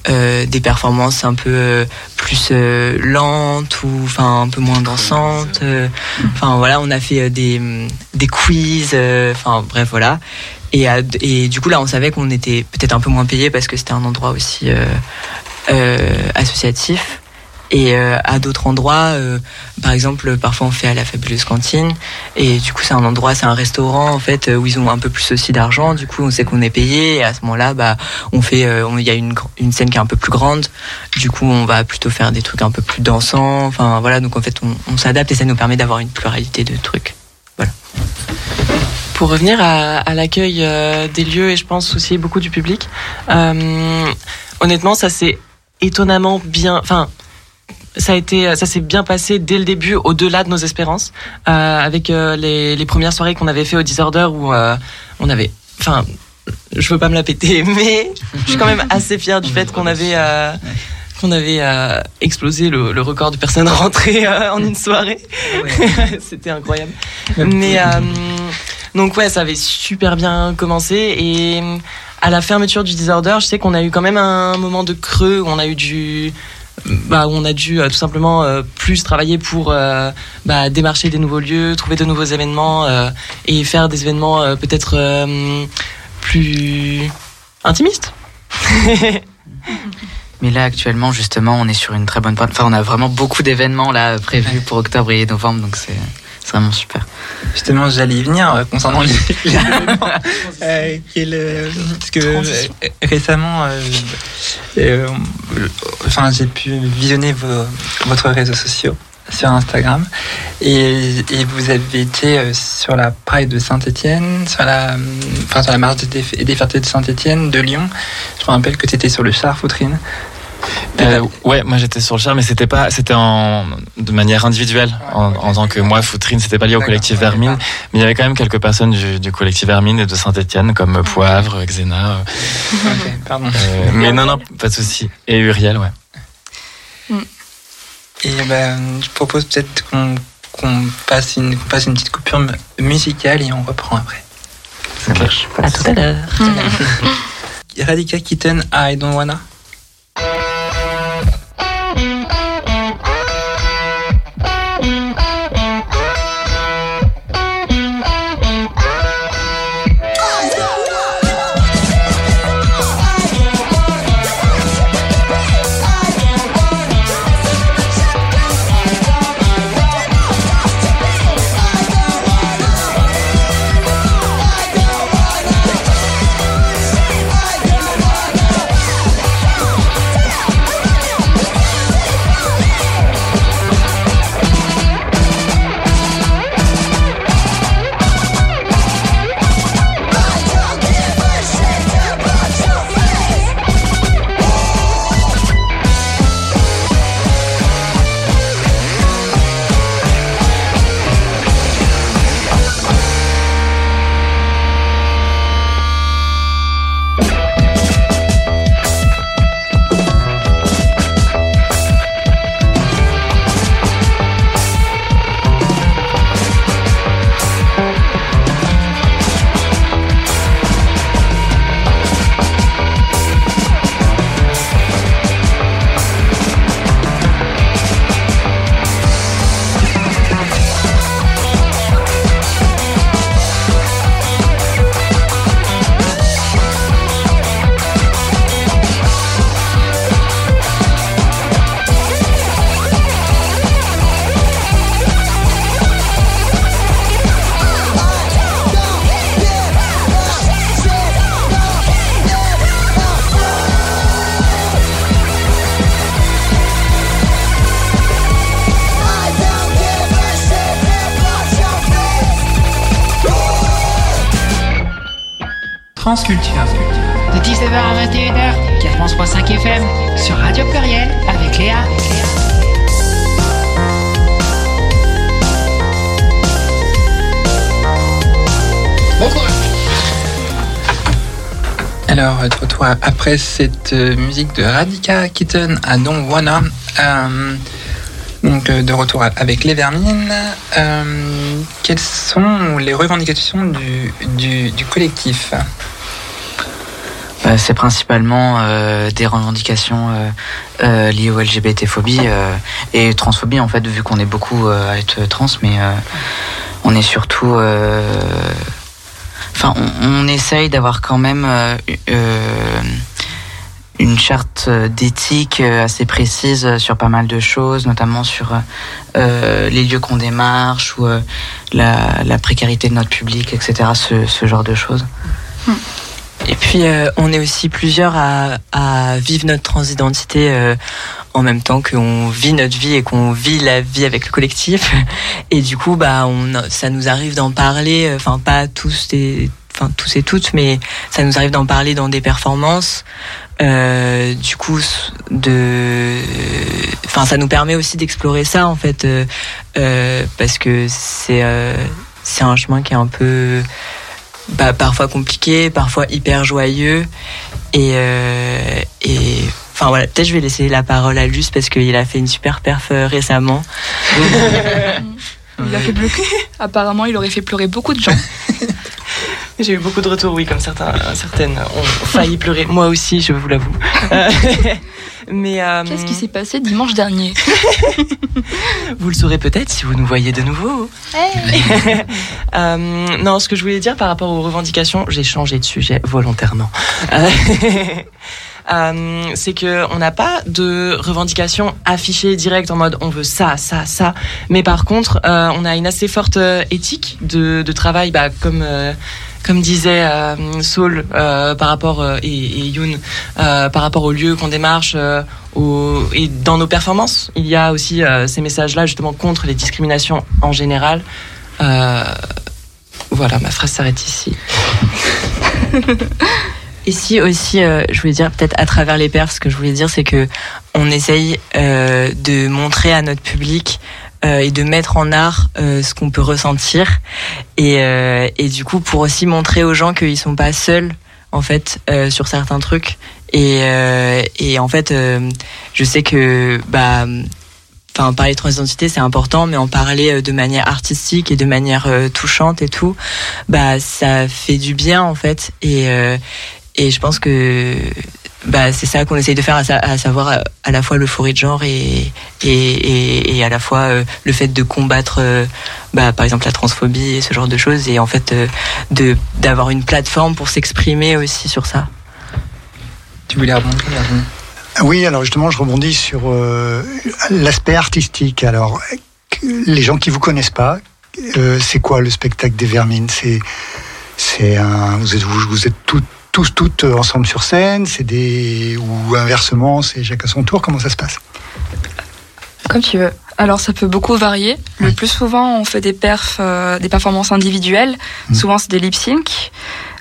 euh, des performances un peu plus lentes ou enfin un peu moins dansantes. Enfin voilà, on a fait des des quiz. Enfin bref voilà. Et, et du coup là, on savait qu'on était peut-être un peu moins payé parce que c'était un endroit aussi associatif. Et euh, à d'autres endroits, euh, par exemple, parfois on fait à la fabuleuse cantine. Et du coup, c'est un endroit, c'est un restaurant en fait euh, où ils ont un peu plus aussi d'argent. Du coup, on sait qu'on est payé. Et à ce moment-là, bah, on fait, il y a une, scène qui est un peu plus grande. Du coup, on va plutôt faire des trucs un peu plus dansants. Enfin voilà, donc en fait, on, s'adapte et ça nous permet d'avoir une pluralité de trucs. Pour revenir à, l'accueil des lieux et je pense aussi beaucoup du public, honnêtement, ça s'est étonnamment bien. Enfin, ça a été, ça s'est bien passé dès le début, au-delà de nos espérances, euh, avec euh, les, les premières soirées qu'on avait fait au Disorder où euh, on avait, enfin, je veux pas me la péter, (laughs) mais je suis quand même assez fière du fait qu'on avait. qu'on avait explosé le, le record de personnes rentrées en une soirée. (laughs) C'était incroyable. Mais donc ouais, ça avait super bien commencé et à la fermeture du Disorder, je sais qu'on a eu quand même un moment de creux où on a eu du bah, où on a dû euh, tout simplement euh, plus travailler pour euh, bah, démarcher des nouveaux lieux, trouver de nouveaux événements et faire des événements peut-être plus intimistes. (laughs) Mais là, actuellement, justement, on est sur une très bonne. Enfin, on a vraiment beaucoup d'événements là prévus pour octobre et novembre, donc c'est c'est vraiment super. Justement, j'allais y venir euh, concernant les. (laughs) Euh, euh, parce que euh, récemment, euh, euh, euh, enfin, j'ai pu visionner vos, votre réseaux sociaux sur Instagram et, et vous avez été sur la Pride de Saint-Étienne, sur la, enfin, sur la marche des, des fiertés de Saint-Étienne, de Lyon. Je me rappelle que tu étais sur le char, Foutrine. Euh, ouais, moi j'étais sur le char, mais c'était pas, c'était en de manière individuelle, en, en tant que moi, Foutrine, c'était pas lié au collectif Vermine, mais il y avait quand même quelques personnes du, du collectif Vermine et de Saint-Étienne, comme Poivre, Xena. euh, Ok, pardon. euh, mais non, non, pas de souci. Et Uriel, ouais. Et ben, je propose peut-être qu'on passe, une, qu'on passe une petite coupure mu- musicale et on reprend après. Ça marche. À tout à l'heure. (laughs) Radika Kitten, I Don't Wanna. Après cette euh, musique de Radika Kitten à Don't Wanna. euh, donc, euh, de retour avec les vermines. euh, quelles sont les revendications du, collectif? C'est principalement des revendications liées aux LGBT-phobie et transphobie en fait vu qu'on est beaucoup à être trans mais on est surtout enfin on, essaye d'avoir quand même une charte euh, d'éthique euh, assez précise euh, sur pas mal de choses, notamment sur les lieux qu'on démarche ou la, précarité de notre public, etc. Ce, genre de choses. Et puis, on est aussi plusieurs à, vivre notre transidentité en même temps qu'on vit notre vie et qu'on vit la vie avec le collectif. (laughs) Et du coup, bah, ça nous arrive d'en parler, enfin, pas tous et toutes, mais ça nous arrive d'en parler dans des performances. Euh, du coup, de, enfin, ça nous permet aussi d'explorer ça, en fait, euh, euh, parce que c'est, euh, c'est un chemin qui est un peu, bah, parfois compliqué, parfois hyper joyeux. Et, euh, et enfin voilà, peut-être je vais laisser la parole à Luce parce qu'il a fait une super perf euh, récemment. (laughs) Il a fait pleurer. Apparemment, il aurait fait pleurer beaucoup de gens. (laughs) J'ai eu beaucoup de retours, oui, comme certains, certaines ont failli pleurer. Moi aussi, je vous l'avoue. Euh, (laughs) Mais euh, Qu'est-ce qui s'est passé dimanche dernier? (laughs) Vous le saurez peut-être si vous nous voyez de nouveau. (laughs) Euh, non, ce que je voulais dire par rapport aux revendications, j'ai changé de sujet volontairement. Euh, c'est que on n'a pas de revendications affichées directes en mode on veut ça, ça, ça. Mais par contre, euh, on a une assez forte euh, éthique de, de travail, bah, comme comme disait euh, Saul euh, par rapport euh, et, et Youn euh, par rapport au lieu qu'on démarche euh, au- et dans nos performances il y a aussi euh, ces messages là justement contre les discriminations en général. Voilà ma phrase s'arrête ici. (laughs) Ici aussi, euh, je voulais dire peut-être à travers les perfs, ce que je voulais dire, c'est que on essaye euh, de montrer à notre public euh, et de mettre en art euh, ce qu'on peut ressentir, et, euh, et du coup pour aussi montrer aux gens qu'ils sont pas seuls en fait sur certains trucs. Et, et en fait, je sais que bah enfin parler de transidentité c'est important mais en parler de manière artistique et de manière touchante et tout bah ça fait du bien en fait et et je pense que bah c'est ça qu'on essaye de faire à, sa- à savoir euh, à la fois l'euphorie de genre et et, et, et à la fois euh, le fait de combattre euh, bah, par exemple la transphobie et ce genre de choses et en fait euh, de d'avoir une plateforme pour s'exprimer aussi sur ça. Tu voulais rebondir Oui, alors justement, je rebondis sur euh, l'aspect artistique. Alors, les gens qui vous connaissent pas, euh, c'est quoi le spectacle des Vermines? C'est, c'est un, vous êtes, vous, vous êtes toutes, tous, toutes ensemble sur scène. C'est des ou inversement, c'est chacun son tour. Comment ça se passe? Comme tu veux. Alors ça peut beaucoup varier. Le plus souvent, on fait des perfs, euh, des performances individuelles. Souvent, c'est des lip sync.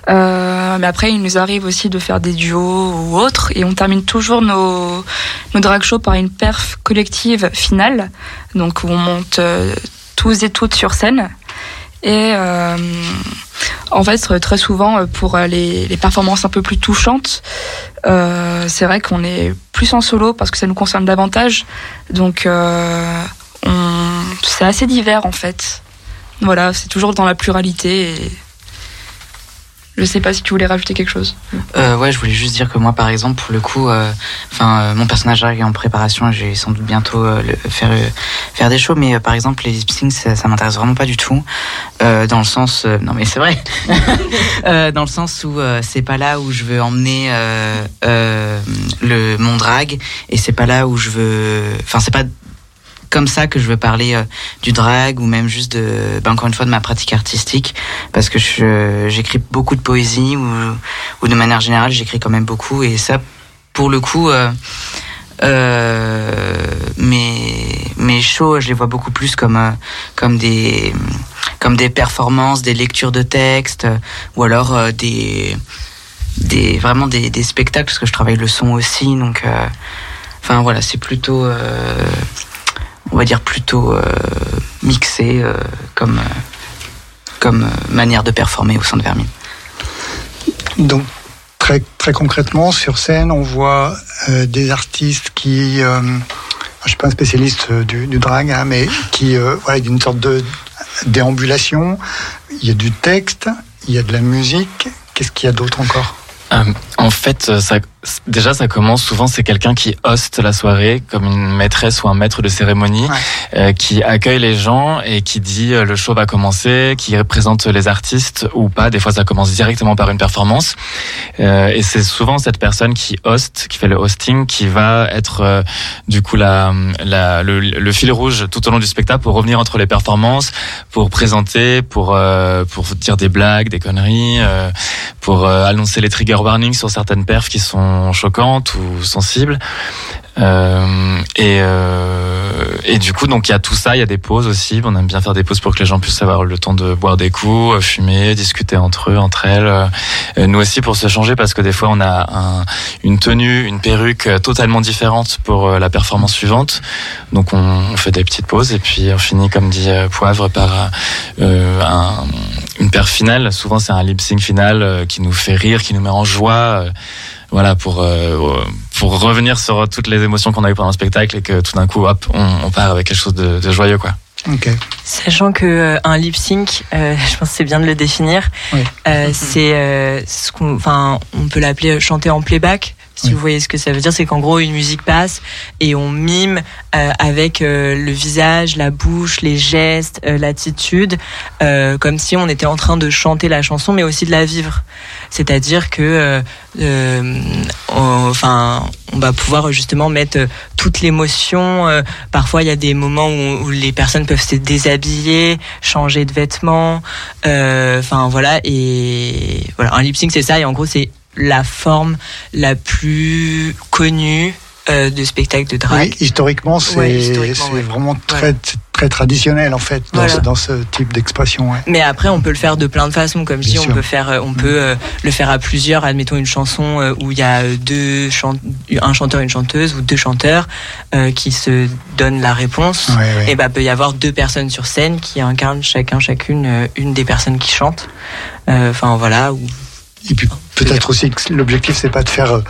Euh, mais après, il nous arrive aussi de faire des duos ou autres, et on termine toujours nos, nos drag shows par une perf collective finale, donc où on monte euh, tous et toutes sur scène. Et euh, en fait, très souvent, euh, pour euh, les, performances un peu plus touchantes, euh, c'est vrai qu'on est plus en solo parce que ça nous concerne davantage. Donc, euh, on- c'est assez divers en fait. Voilà, c'est toujours dans la pluralité. Je sais pas si tu voulais rajouter quelque chose. Euh, ouais, je voulais juste dire que moi, par exemple, pour le coup, euh, enfin, euh, mon personnage est en préparation. Je vais sans doute bientôt euh, le- faire euh, faire des shows, mais par exemple, les lip syncs, ça, ça m'intéresse vraiment pas du tout. Dans le sens, non, mais c'est vrai. (laughs) Dans le sens où c'est pas là où je veux emmener le mon drag, et c'est pas là où je veux. Enfin, c'est pas comme ça que je veux parler euh, du drag ou même juste de, ben, encore une fois, de ma pratique artistique, parce que j'écris beaucoup de poésie ou, de manière générale, j'écris quand même beaucoup, et ça, pour le coup, euh, euh, mes, mes shows, je les vois beaucoup plus comme, euh, comme des, performances, des lectures de textes, euh, ou alors des, vraiment des, des spectacles, parce que je travaille le son aussi, donc, enfin voilà, c'est plutôt, on va dire plutôt euh, mixé euh, comme, euh, comme manière de performer au sein de Vermine. Donc, très, très concrètement, sur scène, on voit euh, des artistes qui, euh, je suis pas un spécialiste du, du drag, hein, mais qui, euh, voilà, d'une sorte de déambulation. Il y a du texte, il y a de la musique. Qu'est-ce qu'il y a d'autre encore? Euh, en fait, ça, déjà, ça commence souvent, c'est quelqu'un qui hoste la soirée, comme une maîtresse ou un maître de cérémonie, euh, qui accueille les gens et qui dit euh, le show va commencer, qui représente les artistes ou pas. Des fois, ça commence directement par une performance. Euh, et c'est souvent cette personne qui hoste, qui fait le hosting, qui va être euh, du coup la, la, le, le fil rouge tout au long du spectacle pour revenir entre les performances, pour présenter, pour, euh, pour dire des blagues, des conneries, euh, pour annoncer les trigger warnings sur certaines perfs qui sont choquantes ou sensibles. Euh, et, euh, et du coup, donc il y a tout ça, il y a des pauses aussi. On aime bien faire des pauses pour que les gens puissent avoir le temps de boire des coups, euh, fumer, discuter entre eux, entre elles. Nous aussi pour se changer parce que des fois on a un, une tenue, une perruque totalement différente pour la performance suivante. Donc on, fait des petites pauses et puis on finit comme dit Poivre par un, une perf finale. Souvent c'est un lip sync final qui nous fait rire, qui nous met en joie. Voilà pour euh, pour revenir sur toutes les émotions qu'on a eues pendant le spectacle et que tout d'un coup hop on, on part avec quelque chose de, de joyeux quoi. Ok. Sachant que euh, un lip sync, euh, (laughs) je pense que c'est bien de le définir. Euh, c'est euh, ce qu'on, enfin, on peut l'appeler chanter en playback. Si vous voyez ce que ça veut dire, c'est qu'en gros une musique passe et on mime euh, avec euh, le visage, la bouche, les gestes, euh, l'attitude, euh, comme si on était en train de chanter la chanson, mais aussi de la vivre. C'est-à-dire que, euh, euh, enfin, on va pouvoir justement mettre euh, toute l'émotion. euh, parfois, il y a des moments où, où les personnes peuvent se déshabiller, changer de vêtements. euh, Enfin voilà, et voilà, un lip sync c'est ça. Et en gros, c'est la forme la plus connue euh, de spectacle de drag. Oui, historiquement, c'est Ouais, ouais. vraiment très, très traditionnel en fait dans, Voilà. ce, dans ce type d'expression. ouais. Mais après, on peut le faire de plein de façons. Comme Bien on sûr. Mm. peut faire, euh, on peut euh, le faire à plusieurs. Admettons une chanson euh, où il y a euh, deux chan- un chanteur, une chanteuse ou deux chanteurs qui se donnent la réponse. Et bah, peut y avoir deux personnes sur scène qui incarnent chacun, chacune une des personnes qui chantent. Enfin voilà. Ou... Et puis peut-être aussi que l'objectif c'est pas de faire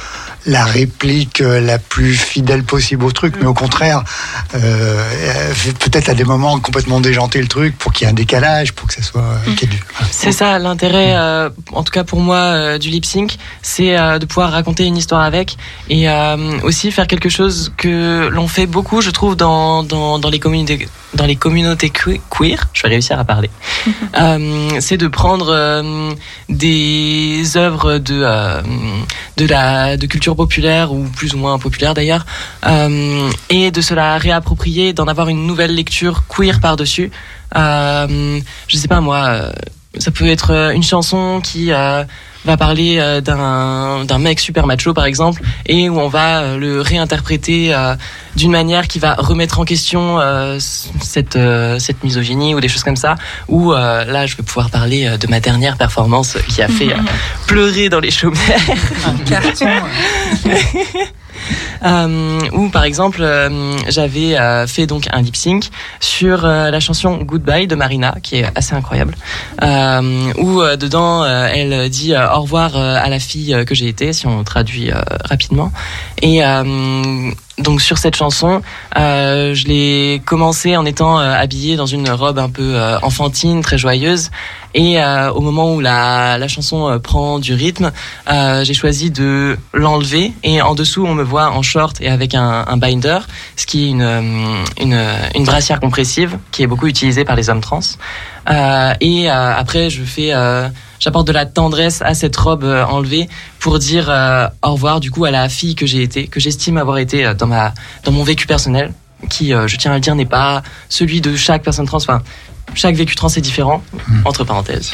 la réplique la plus fidèle possible au truc, mais au contraire, euh, peut-être à des moments complètement déjanter le truc pour qu'il y ait un décalage, pour que ça soit euh, du- C'est ça l'intérêt, euh, en tout cas pour moi, euh, du lip sync, c'est euh, de pouvoir raconter une histoire avec et euh, aussi faire quelque chose que l'on fait beaucoup, je trouve, dans, dans, dans les communautés dans les communautés que- queer. Je vais réussir à parler. (laughs) Euh, c'est de prendre euh, des œuvres de euh, de la de culture populaire ou plus ou moins populaire d'ailleurs euh, et de se la réapproprier, d'en avoir une nouvelle lecture queer par dessus. Euh, je sais pas moi, euh, ça peut être euh, une chanson qui va parler euh, d'un d'un mec super macho par exemple et où on va euh, le réinterpréter euh, d'une manière qui va remettre en question cette cette misogynie ou des choses comme ça ou là je vais pouvoir parler de ma dernière performance qui a fait (laughs) pleurer dans les chaumières (laughs) Euh, où par exemple euh, j'avais euh, fait donc un lip sync sur euh, la chanson Goodbye de Marina qui est assez incroyable. Où dedans elle dit au revoir à la fille que j'ai été si on traduit rapidement. Et donc sur cette chanson, euh, je l'ai commencé en étant euh, habillée dans une robe un peu euh, enfantine, très joyeuse. Et euh, au moment où la, la chanson euh, prend du rythme, j'ai choisi de l'enlever. Et en dessous, on me voit en short et avec un, un binder, ce qui est une, une, une brassière compressive qui est beaucoup utilisée par les hommes trans. Et après, je fais, j'apporte de la tendresse à cette robe euh, enlevée pour dire euh, au revoir du coup à la fille que j'ai été, que j'estime avoir été euh, dans ma, dans mon vécu personnel, qui, je tiens à le dire, n'est pas celui de chaque personne trans. Enfin, chaque vécu trans est différent, entre parenthèses.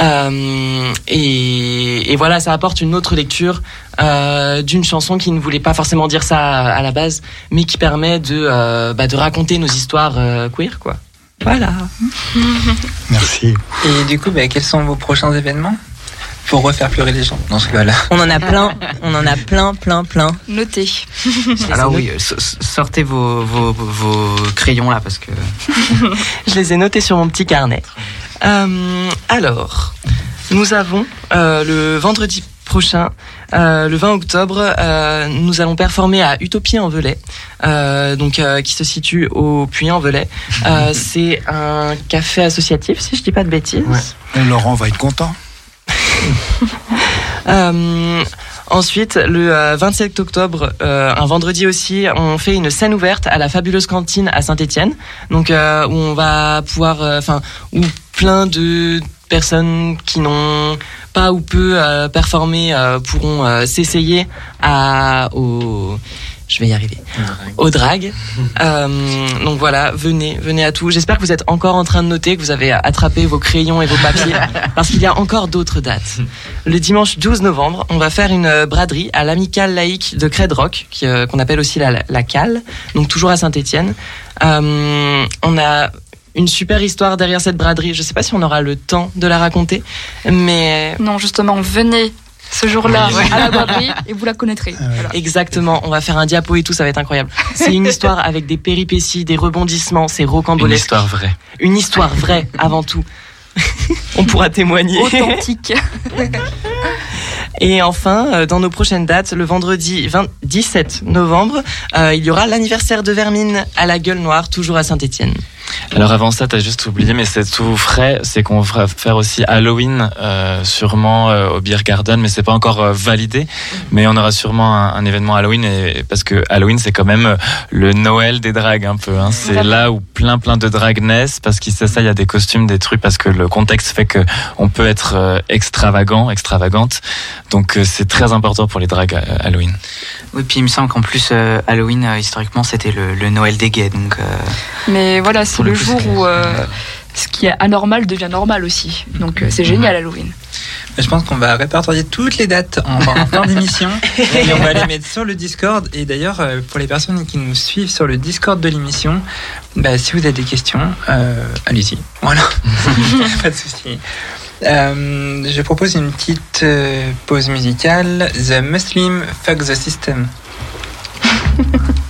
Euh, et, et voilà, ça apporte une autre lecture euh, d'une chanson qui ne voulait pas forcément dire ça à, à la base, mais qui permet de, euh, bah, de raconter nos histoires queer, quoi. Voilà. Merci. Et du coup, bah, quels sont vos prochains événements pour refaire pleurer les gens dans ce cas-là On en a plein, on en a plein, plein, plein. Notez. (laughs) Alors oui, sortez vos, vos, vos crayons là parce que. Je les ai notés sur mon petit carnet. Euh, alors, nous avons euh, le vendredi prochain, euh, le 20 octobre, euh, nous allons performer à Utopie en Velay, euh, donc qui se situe au Puy-en-Velay. Euh, (laughs) c'est un café associatif, si je dis pas de bêtises. Et Laurent va être content. (laughs) Ensuite, le euh, 27 octobre, un vendredi aussi, on fait une scène ouverte à la fabuleuse cantine à Saint-Étienne, donc où on va pouvoir, enfin, où plein de personnes qui n'ont pas ou peu euh, performé euh, pourront euh, s'essayer à au je vais y arriver. Au drag. (laughs) Euh, donc voilà, venez, venez à tout. J'espère que vous êtes encore en train de noter, que vous avez attrapé vos crayons et vos papiers, (laughs) parce qu'il y a encore d'autres dates. Le dimanche 12 novembre, on va faire une braderie à l'amicale laïque de Credrock, qu'on appelle aussi la, la cale, donc toujours à Saint-Étienne. Euh, on a une super histoire derrière cette braderie. Je sais pas si on aura le temps de la raconter, mais Non, justement, venez ce jour-là Oui. à la braderie et vous la connaîtrez. Voilà. Exactement, on va faire un diapo et tout, ça va être incroyable. C'est une histoire avec des péripéties, des rebondissements, c'est Une rocambolesque. histoire vraie. Une histoire vraie avant tout. on pourra témoigner. Authentique. Et enfin, euh, dans nos prochaines dates, le vendredi 20 17 novembre, euh, il y aura l'anniversaire de Vermine à la Gueule Noire, toujours à Saint-Étienne. Alors avant ça, t'as juste oublié, mais c'est tout frais. C'est qu'on va faire aussi Halloween, euh, sûrement euh, au Beer Garden, mais c'est pas encore euh, validé. Mais on aura sûrement un, un événement Halloween, et, parce que Halloween c'est quand même euh, le Noël des dragues un peu. Hein. C'est là où plein plein de dragues naissent, parce qu'il sait ça, il y a des costumes, des trucs, parce que le contexte fait que on peut être euh, extravagant, extravagante. Donc euh, c'est très important pour les dragues euh, Halloween. Oui, puis il me semble qu'en plus, euh, Halloween, euh, historiquement, c'était le, le Noël des gays. Donc, euh, Mais voilà, Pour le jour où euh, ce qui est anormal devient normal aussi. Donc euh, c'est génial Halloween. Je pense qu'on va répertorier toutes les dates en, en (laughs) fin d'émission et on va les mettre sur le Discord. Et d'ailleurs, euh, pour les personnes qui nous suivent sur le Discord de l'émission, bah, si vous avez des questions, euh, allez-y. Voilà, (laughs) pas de souci. Euh, je propose une petite pause musicale. The Muslim Fuck the System. (laughs)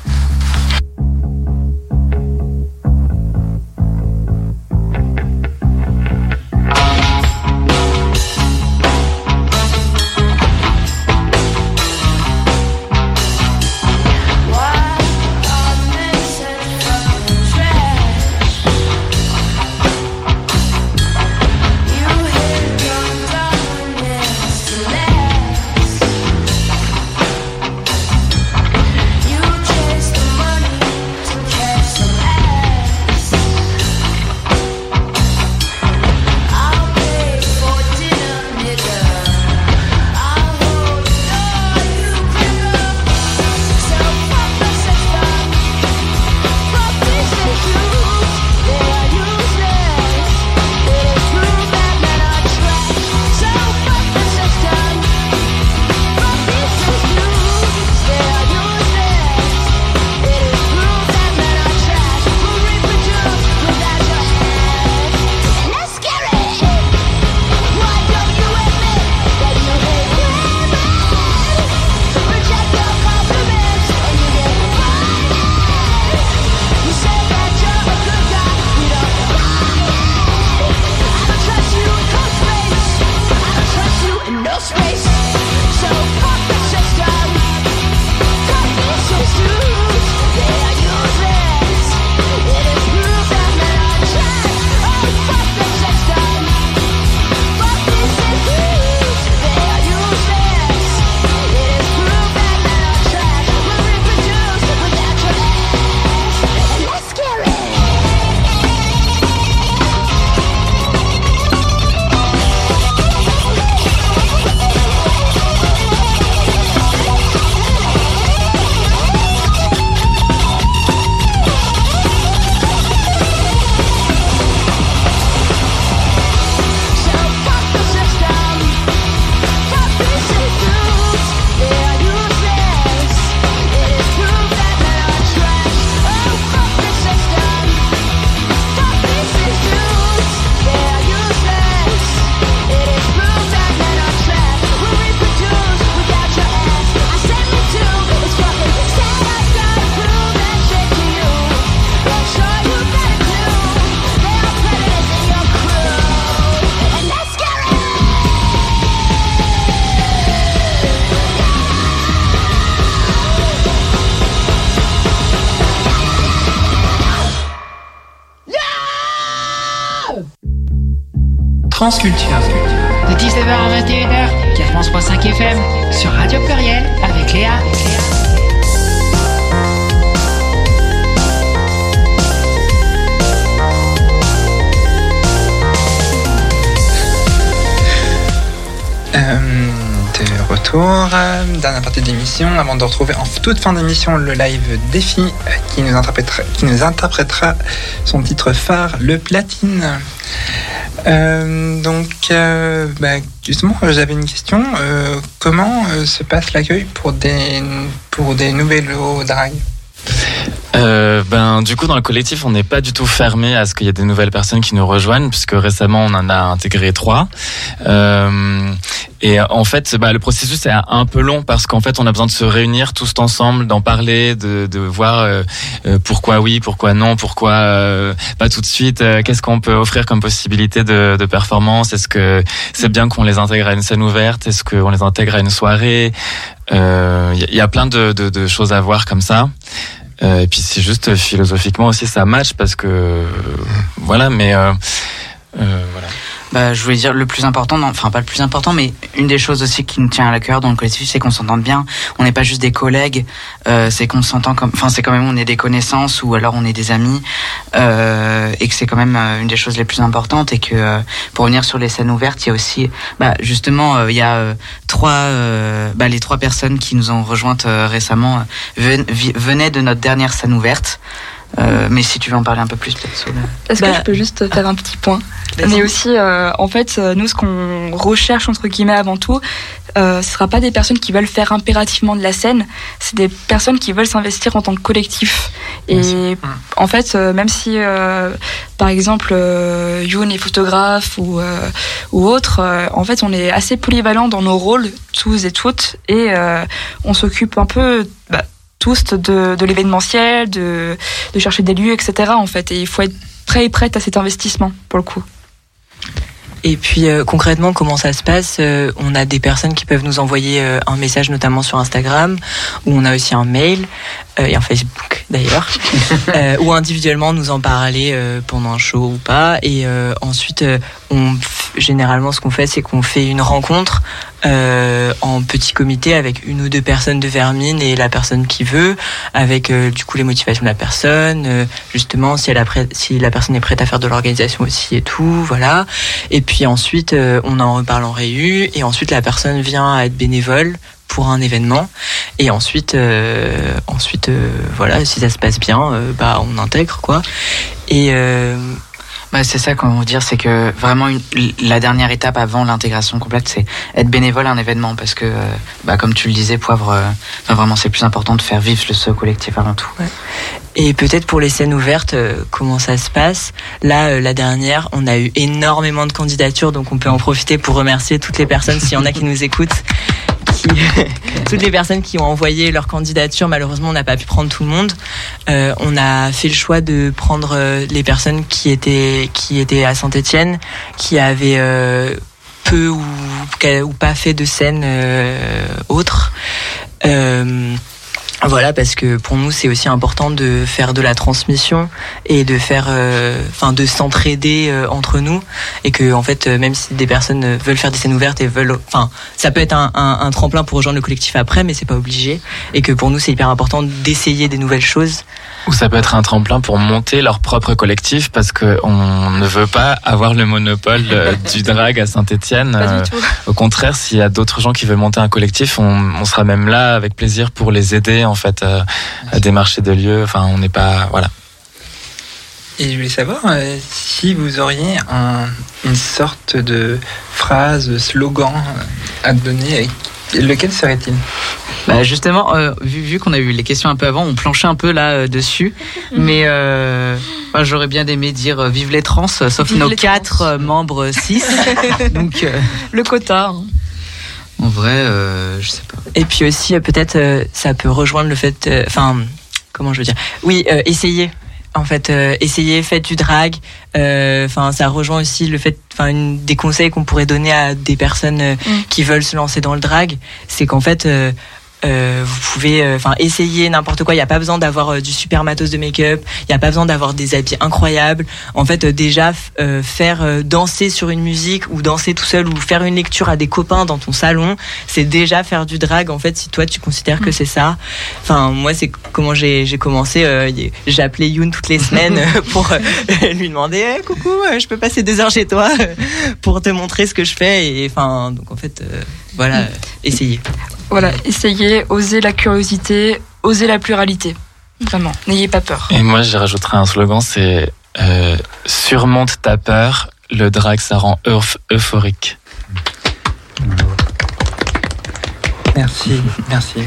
avant de retrouver en toute fin d'émission le live défi euh, qui nous interprétera, son titre phare, le platine. Euh, donc, euh, bah, justement, j'avais une question. Comment se passe l'accueil pour des, pour des nouveaux drag Euh, ben, du coup, dans le collectif, on n'est pas du tout fermé à ce qu'il y ait des nouvelles personnes qui nous rejoignent, puisque récemment, on en a intégré trois. Euh, et en fait, bah, le processus est un peu long parce qu'en fait, on a besoin de se réunir tous ensemble, d'en parler, de, de voir euh, euh, pourquoi oui, pourquoi non, pourquoi euh, pas tout de suite. euh, Qu'est-ce qu'on peut offrir comme possibilité de, de performance Est-ce que c'est bien qu'on les intègre à une scène ouverte Est-ce qu'on les intègre à une soirée Euh, Il y, a- il y a plein de, de, de choses à voir comme ça. Euh, et puis c'est juste euh, philosophiquement aussi ça match parce que euh, voilà mais voilà. Bah, je voulais dire le plus important, non, enfin pas le plus important, mais une des choses aussi qui nous tient à cœur dans le collectif, c'est qu'on s'entende bien. On n'est pas juste des collègues, euh, c'est qu'on s'entend comme, enfin c'est quand même on est des connaissances ou alors on est des amis, euh, et que c'est quand même euh, une des choses les plus importantes et que euh, pour revenir sur les scènes ouvertes, il y a aussi, bah justement, euh, il y a trois, bah, les trois personnes qui nous ont rejointes récemment venaient de notre dernière scène ouverte. Euh, mais si tu veux en parler un peu plus, peut-être. Est-ce que je peux juste faire un petit point Mais aussi, euh, en fait, euh, nous, ce qu'on recherche, entre guillemets, avant tout, euh, ce ne sera pas des personnes qui veulent faire impérativement de la scène, c'est des personnes qui veulent s'investir en tant que collectif. Et en fait, euh, même si, euh, par exemple, euh, Youn est photographe ou, euh, ou autre, euh, en fait, on est assez polyvalent dans nos rôles, tous et toutes, et euh, on s'occupe un peu... bah, tous de, de l'événementiel, de, chercher des lieux, etc. En fait, et il faut être prêt et prête à cet investissement pour le coup. Et puis euh, concrètement, comment ça se passe Euh, On a des personnes qui peuvent nous envoyer euh, un message, notamment sur Instagram, ou on a aussi un mail et un Facebook d'ailleurs, (laughs) ou individuellement nous en parler pendant un show ou pas. Et ensuite, on généralement ce qu'on fait, c'est qu'on fait une rencontre euh, en petit comité avec une ou deux personnes de Vermine et la personne qui veut, avec euh, du coup les motivations de la personne, euh, justement si, elle a si la personne est prête à faire de l'organisation aussi et tout, voilà. Et puis ensuite, euh, on en reparle en réu, et ensuite la personne vient à être bénévole pour un événement, et ensuite, euh, ensuite, euh, voilà, si ça se passe bien, bah on intègre quoi. Et C'est ça qu'on veut dire, c'est que vraiment la dernière étape avant l'intégration complète, c'est être bénévole à un événement parce que, euh, bah, comme tu le disais, Poivre, euh, vraiment c'est plus important de faire vivre ce collectif avant tout. Et peut-être pour les scènes ouvertes, euh, comment ça se passe? Là, la dernière, on a eu énormément de candidatures, donc on peut en profiter pour remercier toutes les personnes, s'il y en a qui nous écoutent, (laughs) toutes les personnes qui ont envoyé leur candidature. Malheureusement, on n'a pas pu prendre tout le monde. Euh, on a fait le choix de prendre euh, les personnes qui étaient qui étaient à Saint-Étienne, qui avaient euh, peu ou, pas fait de scène autre. Euh, voilà, parce que pour nous, c'est aussi important de faire de la transmission et de faire, euh, enfin, de s'entraider euh, entre nous, et que en fait, euh, même si des personnes euh, veulent faire des scènes ouvertes et veulent, enfin, ça peut être un, un- un tremplin pour rejoindre le collectif après, mais c'est pas obligé, et que pour nous, c'est hyper important d'essayer des nouvelles choses. Ou ça peut être un tremplin pour monter leur propre collectif parce que on ne veut pas avoir le monopole euh, (laughs) du drag à du tout. Au contraire, s'il y a d'autres gens qui veulent monter un collectif, on, on sera même là avec plaisir pour les aider en fait à, à démarcher des lieux. Enfin, on n'est pas voilà. Et je voulais savoir euh, si vous auriez un- une sorte de phrase, slogan euh, à donner, euh, lequel serait-il? Bah justement, euh, vu, vu qu'on a eu les questions un peu avant, on planchait un peu là euh, dessus. Mais euh, j'aurais bien aimé dire euh, vive les trans, euh, sauf Vive nos quatre euh, membres 6. (laughs) Donc, euh, Le quota. hein. En vrai, euh, je sais pas. Et puis aussi, euh, peut-être, euh, ça peut rejoindre le fait, euh, enfin, comment je veux dire? Oui, euh, essayer. En fait, euh, essayer, faites du drag. euh, Enfin, ça rejoint aussi le fait, enfin, une des conseils qu'on pourrait donner à des personnes euh, qui veulent se lancer dans le drag, c'est qu'en fait, euh, vous pouvez euh, enfin essayer n'importe quoi. Il n'y a pas besoin d'avoir euh, du super matos de make-up. Il n'y a pas besoin d'avoir des habits incroyables. En fait, euh, déjà euh, faire euh, danser sur une musique ou danser tout seul ou faire une lecture à des copains dans ton salon, c'est déjà faire du drag. En fait, si toi tu considères que c'est ça. Enfin, moi, c'est comment j'ai j'ai commencé. euh, J'appelais Yoon toutes les semaines (laughs) pour lui demander Eh, coucou, je peux passer deux heures chez toi pour te montrer ce que je fais. Et enfin, donc en fait, euh, voilà, euh, essayez. Voilà, essayez, osez la curiosité, osez la pluralité. Vraiment, n'ayez pas peur. Et moi, je rajouterais un slogan, c'est euh, surmonte ta peur, le drag ça rend euph- euphorique. Merci, merci.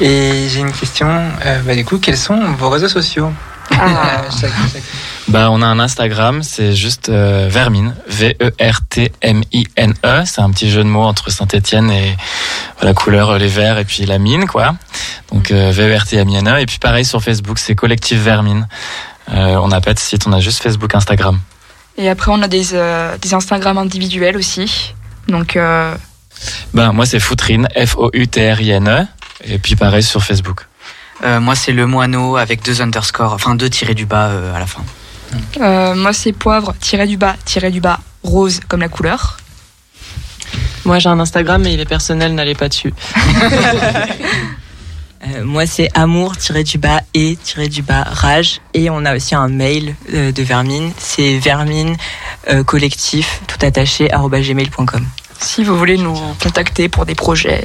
Et j'ai une question. euh, bah, du coup, quels sont vos réseaux sociaux? Ah. Bah, on a un Instagram, c'est juste euh, Vermine, V-E-R-T-M-I-N-E. E. C'est un petit jeu de mots entre Saint-Etienne et la couleur, euh, les verts et puis la mine, quoi. Donc euh, V-E-R-T-M-I-N-E. Et puis pareil sur Facebook, c'est Collectif Vermine. Euh, on n'a pas de site, on a juste Facebook, Instagram. Et après, on a des, euh, des Instagram individuels aussi. Donc, euh, Ben, moi, c'est Foutrine, F-O-U-T-R-I-N-E. E. Et puis pareil sur Facebook. Euh, moi, c'est le moineau avec deux underscores, enfin deux tirés du bas euh, à la fin. euh, moi, c'est poivre, tiré du bas, tiré du bas, rose comme la couleur. Moi, j'ai un Instagram, mais il est personnel, n'allez pas dessus. (laughs) Euh, moi, c'est amour du bas et du bas rage. Et on a aussi un mail euh, de Vermine. C'est vermine euh, collectif tout attaché gmail.com. Si vous voulez nous contacter pour des projets.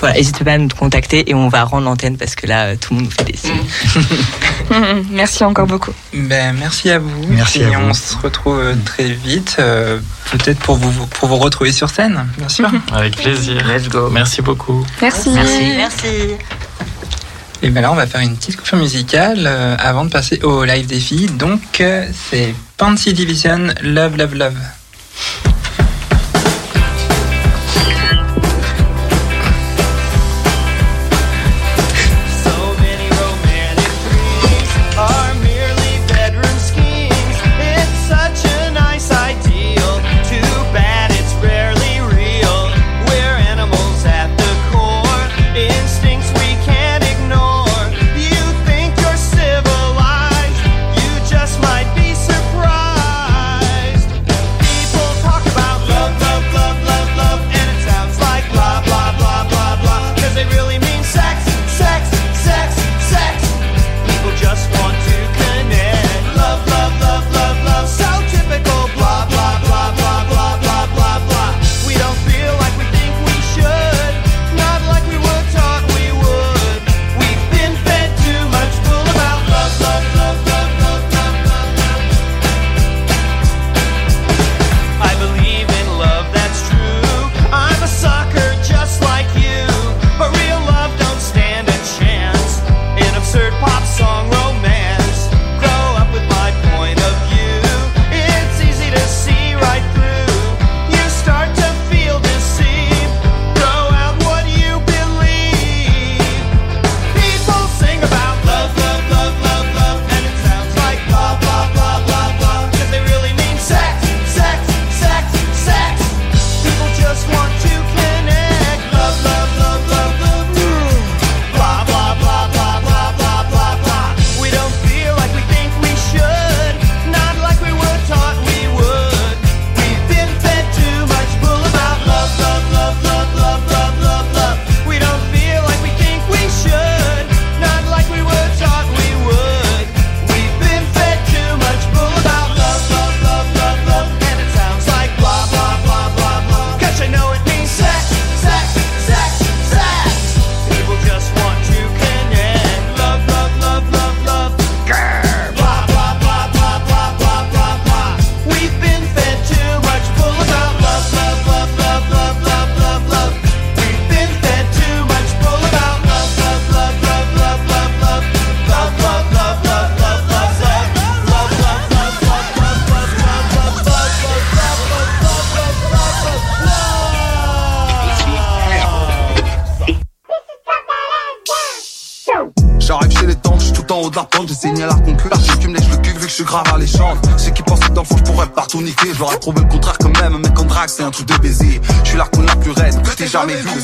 Voilà, n'hésitez pas à nous contacter et on va rendre l'antenne parce que là, euh, tout le monde nous fait des signes. (laughs) Merci encore beaucoup. Ben, merci à vous. Merci Et à on vous. se retrouve euh, très vite, euh, peut-être pour vous, pour vous retrouver sur scène, bien sûr. (laughs) Avec plaisir. Let's go. Merci beaucoup. Merci. Merci. Merci. Et ben là, on va faire une petite coupure musicale euh, avant de passer au live des filles. Donc, euh, c'est Pansy Division, Love, Love, Love.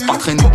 Entraîne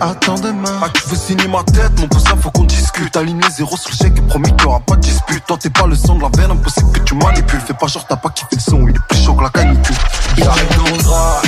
attends demain. Ah, tu veux signer ma tête, mon cousin, faut qu'on discute. Aligne les sur le chèque promis qu'il n'y aura pas de dispute. Toi, t'es pas le sang de la veine, impossible que tu manipules. Fais pas genre, t'as pas kiffé le son, il est plus chaud que la canicule. Il arrive drap,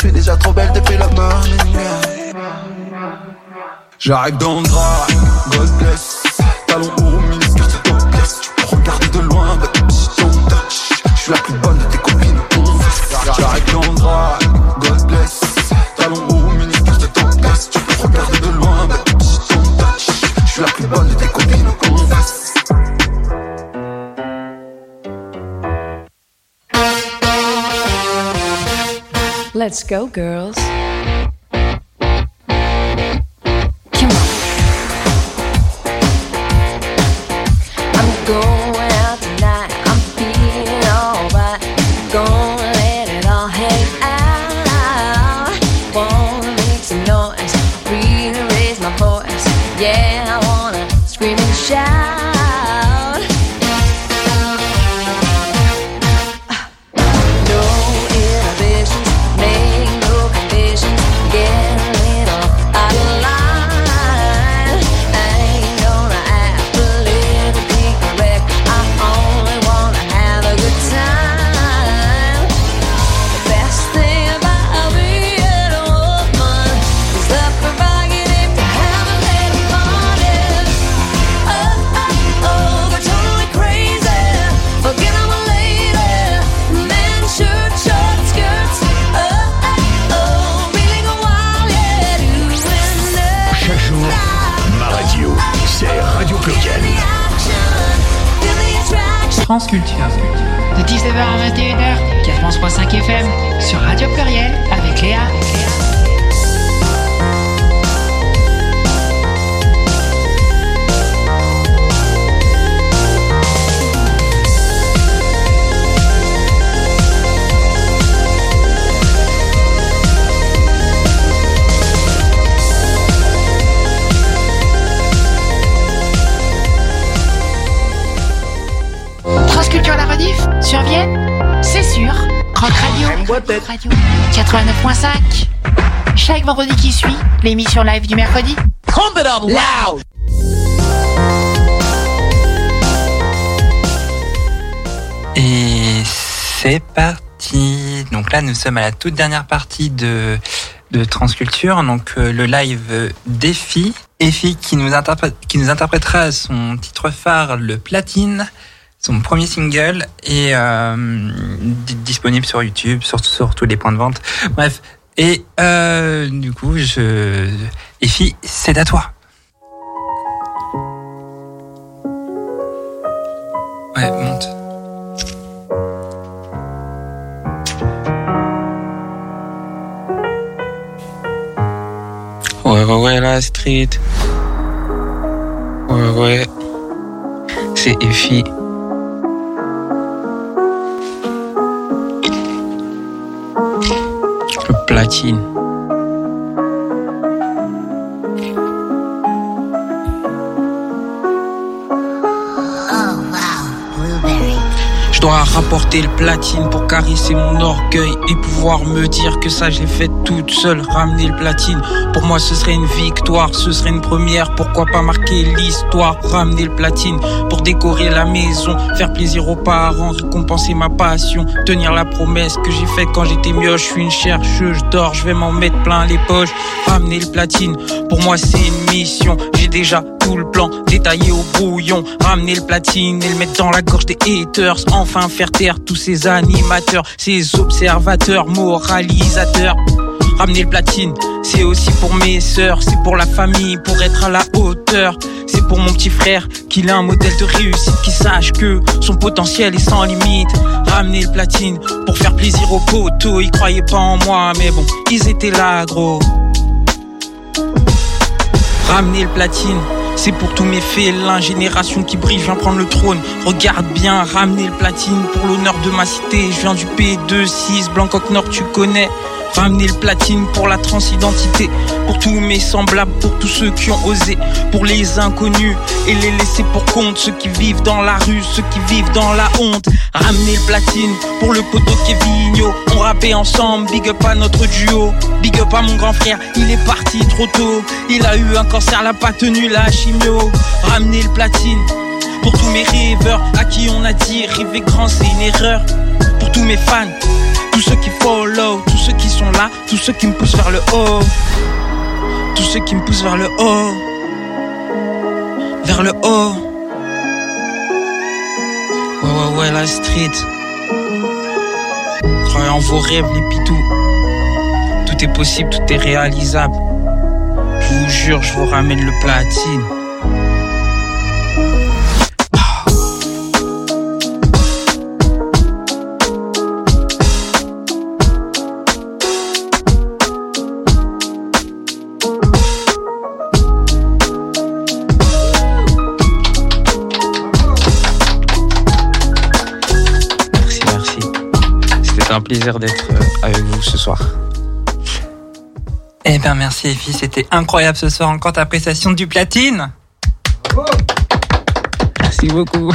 Je suis déjà trop belle depuis le morning. J'arrive dans le drap, gosse talons hauts Let's go, girls. l'émission live du mercredi. Pump. Et c'est parti. Donc là, nous sommes à la toute dernière partie de Transculture, donc euh, le live d'Effie. Effie qui nous, qui nous interprétera son titre phare, le Platine, son premier single, et euh, disponible sur YouTube, sur, sur tous les points de vente. Bref, et euh, du coup, je... Effie, c'est à toi. Ouais, monte. Ouais, ouais, ouais, la street. Ouais, ouais. C'est Effie. Platine. Rapporter le platine pour caresser mon orgueil et pouvoir me dire que ça je l'ai fait toute seule. Ramener le platine, pour moi ce serait une victoire, ce serait une première. Pourquoi pas marquer l'histoire, ramener le platine pour décorer la maison, faire plaisir aux parents, récompenser ma passion, tenir la promesse que j'ai faite quand j'étais mieux. Je suis une chercheuse, je dors, je vais m'en mettre plein les poches. Ramener le platine, pour moi c'est une mission. J'ai déjà tout le plan détaillé au brouillon. Ramener le platine et le mettre dans la gorge des haters. Enfin faire taire tous ces animateurs, ces observateurs, moralisateurs. Ramener le platine, c'est aussi pour mes sœurs, c'est pour la famille, pour être à la hauteur. C'est pour mon petit frère qu'il a un modèle de réussite, qui sache que son potentiel est sans limite. Ramener le platine pour faire plaisir aux potos, ils croyaient pas en moi, mais bon, ils étaient là, gros. Ramener le platine, c'est pour tous mes félins, génération qui brille, viens prendre le trône. Regarde bien, ramener le platine pour l'honneur de ma cité. Je viens du P26, Blancoc Nord, tu connais. Ramener le platine pour la transidentité, pour tous mes semblables, pour tous ceux qui ont osé, pour les inconnus et les laisser pour compte, ceux qui vivent dans la rue, ceux qui vivent dans la honte. Ramener le platine pour le poteau Kevino, on rappait ensemble, big up à notre duo, big up à mon grand frère, il est parti trop tôt, il a eu un cancer, l'a pas tenu la chimio. Ramener le platine pour tous mes rêveurs, à qui on a dit rêver grand c'est une erreur, pour tous mes fans tous ceux qui follow, tous ceux qui sont là, tous ceux qui me poussent vers le haut. Tous ceux qui me poussent vers le haut. Vers le haut. Ouais, ouais, ouais, la street. Croyez en vos rêves, les pitous. Tout est possible, tout est réalisable. Je vous jure, je vous ramène le platine. Plaisir d'être euh, avec vous ce soir. Eh ben merci Effie, c'était incroyable ce soir encore ta appréciation du platine. Merci beaucoup.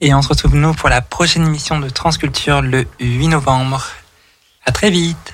Et on se retrouve nous pour la prochaine émission de Transculture le 8 novembre. À très vite.